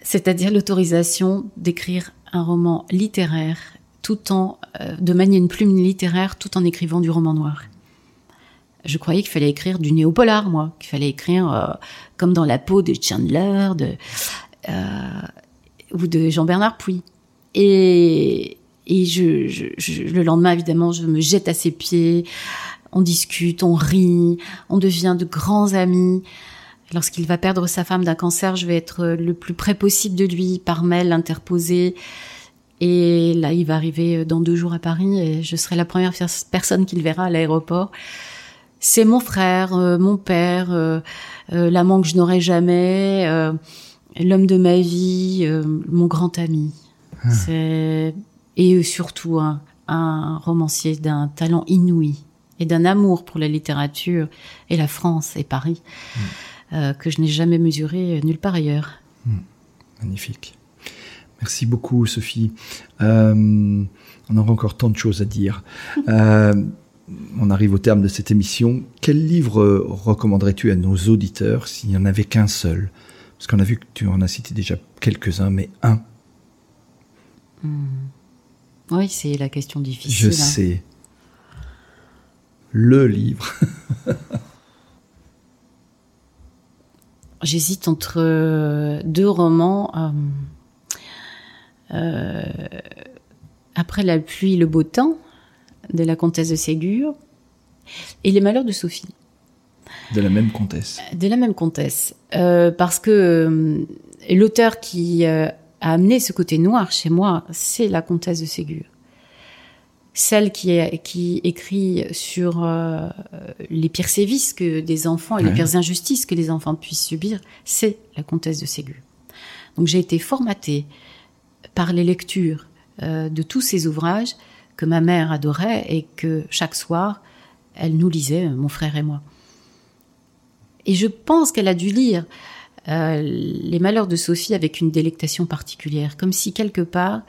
C'est-à-dire l'autorisation d'écrire un roman littéraire tout en euh, de manier une plume littéraire tout en écrivant du roman noir. Je croyais qu'il fallait écrire du néopolar, moi, qu'il fallait écrire euh, comme dans la peau de Chandler, de euh, ou de Jean-Bernard Puy. Et, et je, je, le lendemain, évidemment, je me jette à ses pieds. On discute, on rit, on devient de grands amis. Lorsqu'il va perdre sa femme d'un cancer, je vais être le plus près possible de lui par mail interposé. Et là, il va arriver euh, dans deux jours à Paris et je serai la première personne qu'il verra à l'aéroport. C'est mon frère, euh, mon père, euh, l'amant que je n'aurai jamais, l'homme de ma vie, mon grand ami. Ah. Et surtout un, un romancier d'un talent inouï et d'un amour pour la littérature et la France et Paris mm. que je n'ai jamais mesuré nulle part ailleurs. Mm. Magnifique. Merci beaucoup, Sophie. Euh, on aura encore tant de choses à dire. Euh, on arrive au terme de cette émission. Quel livre recommanderais-tu à nos auditeurs s'il n'y en avait qu'un seul? Parce qu'on a vu que tu en as cité déjà quelques-uns, mais un. Hmm. Oui, c'est la question difficile. Je hein. sais. Le livre. J'hésite entre deux romans. Euh, euh, après la pluie, le beau temps de la comtesse de Ségur et les malheurs de Sophie. De la même comtesse. De la même comtesse. Euh, parce que euh, l'auteur qui a amené ce côté noir chez moi, c'est la comtesse de Ségur. Celle qui, qui écrit sur les pires sévices que des enfants et les pires injustices que les enfants puissent subir, c'est la comtesse de Ségur. Donc j'ai été formatée par les lectures euh, de tous ces ouvrages que ma mère adorait et que chaque soir, elle nous lisait, mon frère et moi. Et je pense qu'elle a dû lire euh, Les Malheurs de Sophie avec une délectation particulière, comme si quelque part,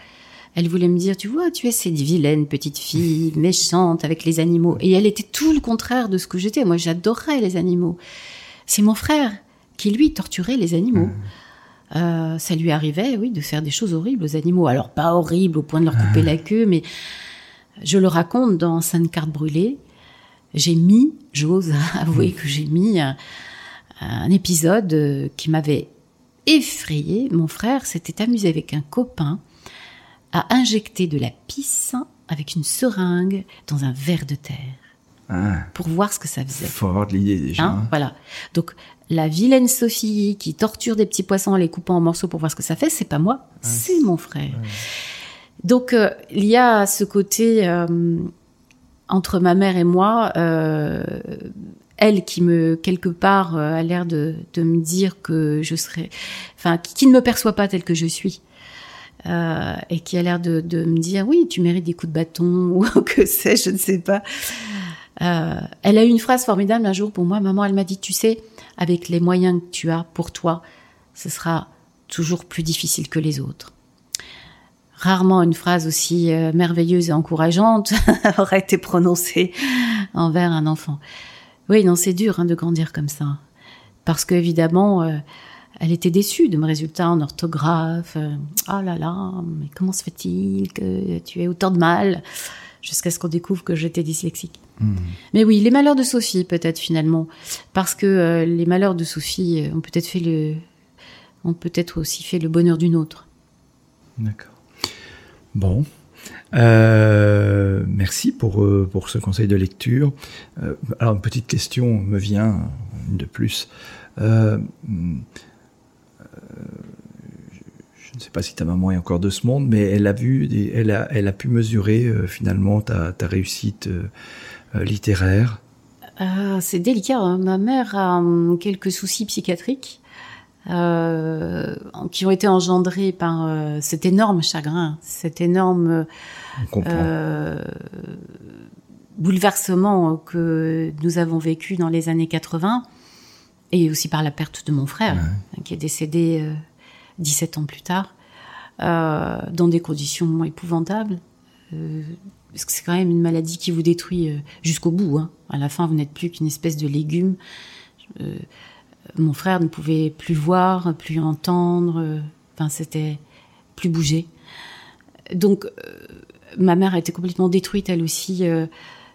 Elle voulait me dire, tu vois, tu es cette vilaine petite fille, méchante avec les animaux. Et elle était tout le contraire de ce que j'étais. Moi, j'adorais les animaux. C'est mon frère qui, lui, torturait les animaux. Mmh. Euh, ça lui arrivait, oui, de faire des choses horribles aux animaux. Alors, pas horribles au point de leur couper mmh. la queue, mais je le raconte dans Sainte Carte Brûlée. J'ai mis, j'ose avouer mmh. que j'ai mis un, un épisode qui m'avait effrayé. Mon frère s'était amusé avec un copain à injecter de la pisse avec une seringue dans un verre de terre. Ah. Pour voir ce que ça faisait. Fort l'idée déjà. Hein, voilà. Donc la vilaine Sophie qui torture des petits poissons en les coupant en morceaux pour voir ce que ça fait, c'est pas moi, ah, c'est mon frère. Donc euh, il y a ce côté euh, entre ma mère et moi, euh, elle qui me quelque part a l'air de, de, me dire que je serais, enfin qui, ne me perçoit pas telle que je suis. Euh, et qui a l'air de, me dire oui tu mérites des coups de bâton ou que sais-je je ne sais pas. Euh, elle a eu une phrase formidable un jour pour moi. Maman elle m'a dit tu sais avec les moyens que tu as pour toi ce sera toujours plus difficile que les autres. Rarement une phrase aussi euh, merveilleuse et encourageante aurait été prononcée envers un enfant. Oui non c'est dur hein, de grandir comme ça. Parce que évidemment elle était déçue de mes résultats en orthographe. oh là là, mais comment se fait-il que tu aies autant de mal Jusqu'à ce qu'on découvre que j'étais dyslexique? Hmm. Mais oui, les malheurs de Sophie, peut-être finalement. Parce que euh, les malheurs de Sophie euh, ont peut-être fait le. ont peut-être aussi fait le bonheur d'une autre. D'accord. Bon. Euh, merci pour, pour ce conseil de lecture. alors, une petite question me vient, une de plus. Je ne sais pas si ta maman est encore de ce monde, mais elle a vu, elle a, elle a pu mesurer euh, finalement ta, ta réussite euh, euh, littéraire. c'est délicat. Hein. Ma mère a hum, quelques soucis psychiatriques qui ont été engendrés par cet énorme chagrin, cet énorme bouleversement que nous avons vécu dans les années 80 et aussi par la perte de mon frère, qui est décédé 17 ans plus tard, euh, dans des conditions épouvantables. Euh, parce que c'est quand même une maladie qui vous détruit euh, jusqu'au bout. Hein. À la fin, vous n'êtes plus qu'une espèce de légume. mon frère ne pouvait plus voir, plus entendre. Enfin, c'était plus bouger. Donc, ma mère a été complètement détruite, elle aussi,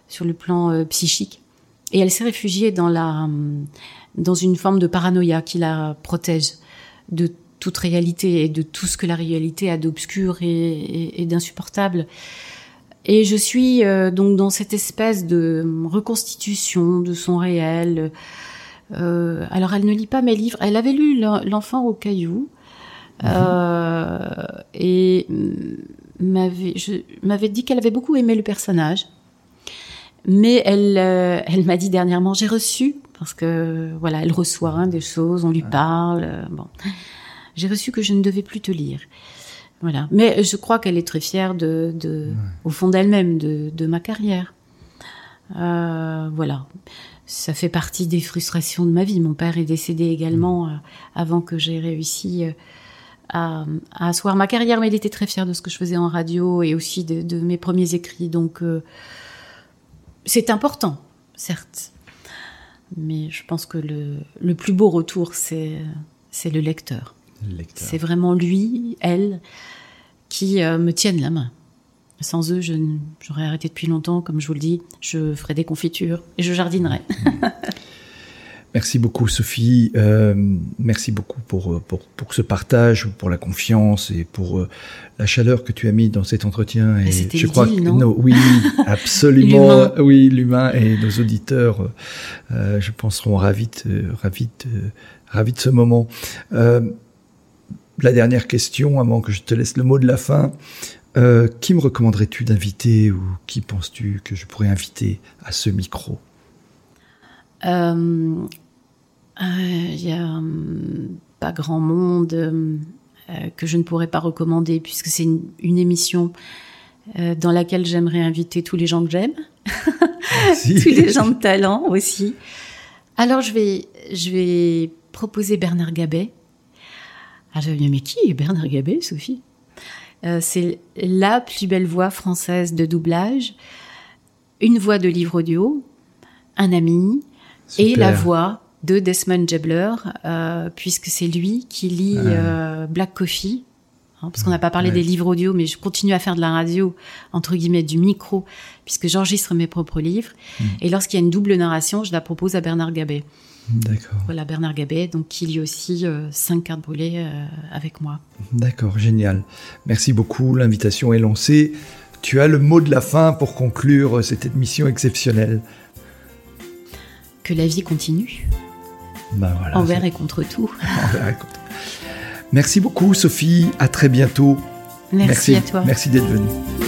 sur le plan psychique. Et elle s'est réfugiée dans la, dans une forme de paranoïa qui la protège de toute réalité et de tout ce que la réalité a d'obscur et, d'insupportable. Et je suis euh, donc dans cette espèce de reconstitution de son réel. Euh, alors elle ne lit pas mes livres. Elle avait lu L'enfant au caillou mhm. euh, et m'avait, m'avait dit qu'elle avait beaucoup aimé le personnage. Mais elle, elle m'a dit dernièrement, j'ai reçu parce que voilà, elle reçoit hein, des choses, on lui parle. bon j'ai reçu que je ne devais plus te lire. Voilà. Mais je crois qu'elle est très fière de, de au fond d'elle-même, de, de, ma carrière. Euh, voilà. Ça fait partie des frustrations de ma vie. Mon père est décédé également mm. euh, avant que j'ai réussi euh, à, à, asseoir ma carrière, mais il était très fier de ce que je faisais en radio et aussi de, de mes premiers écrits. Donc, euh, c'est important, certes. Mais je pense que le, le plus beau retour, c'est le lecteur. C'est vraiment lui, elle, qui euh, me tiennent la main. Sans eux, j'aurais arrêté depuis longtemps, comme je vous le dis. Je ferais des confitures et je jardinerais. Merci beaucoup Sophie, euh, merci beaucoup pour, pour, pour, ce partage, pour la confiance et pour euh, la chaleur que tu as mis dans cet entretien. Et, je crois que non oui, absolument, oui, l'humain et nos auditeurs, euh, je pense, seront ravis, ravis, ravis de ce moment. Euh, la dernière question, avant que je te laisse le mot de la fin. Euh, qui me recommanderais-tu d'inviter ou qui penses-tu que je pourrais inviter à ce micro? Euh, euh, Il n'y a pas grand monde que je ne pourrais pas recommander puisque c'est une, émission dans laquelle j'aimerais inviter tous les gens que j'aime, tous les gens de talent aussi. Alors je vais, je vais proposer Bernard Gabet. Ah, j'avais dit, mais qui est Bernard Gabet, Sophie? C'est la plus belle voix française de doublage, une voix de livre audio, un ami et la voix de Desmond Jebler, puisque c'est lui qui lit Black Coffee Hein, parce qu'on n'a pas parlé des livres audio, mais je continue à faire de la radio, entre guillemets, du micro, puisque j'enregistre mes propres livres. Hmm. Et lorsqu'il y a une double narration, je la propose à Bernard Gabet. D'accord. Voilà, Bernard Gabet, donc qui lit aussi euh, cinq cartes brûlées euh, avec moi. D'accord, génial. Merci beaucoup, l'invitation est lancée. Tu as le mot de la fin pour conclure cette émission exceptionnelle. Que la vie continue. Ben voilà, envers et contre tout. envers et contre Merci beaucoup Sophie, à très bientôt. Merci, à toi. Merci d'être venue.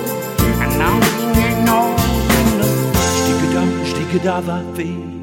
could have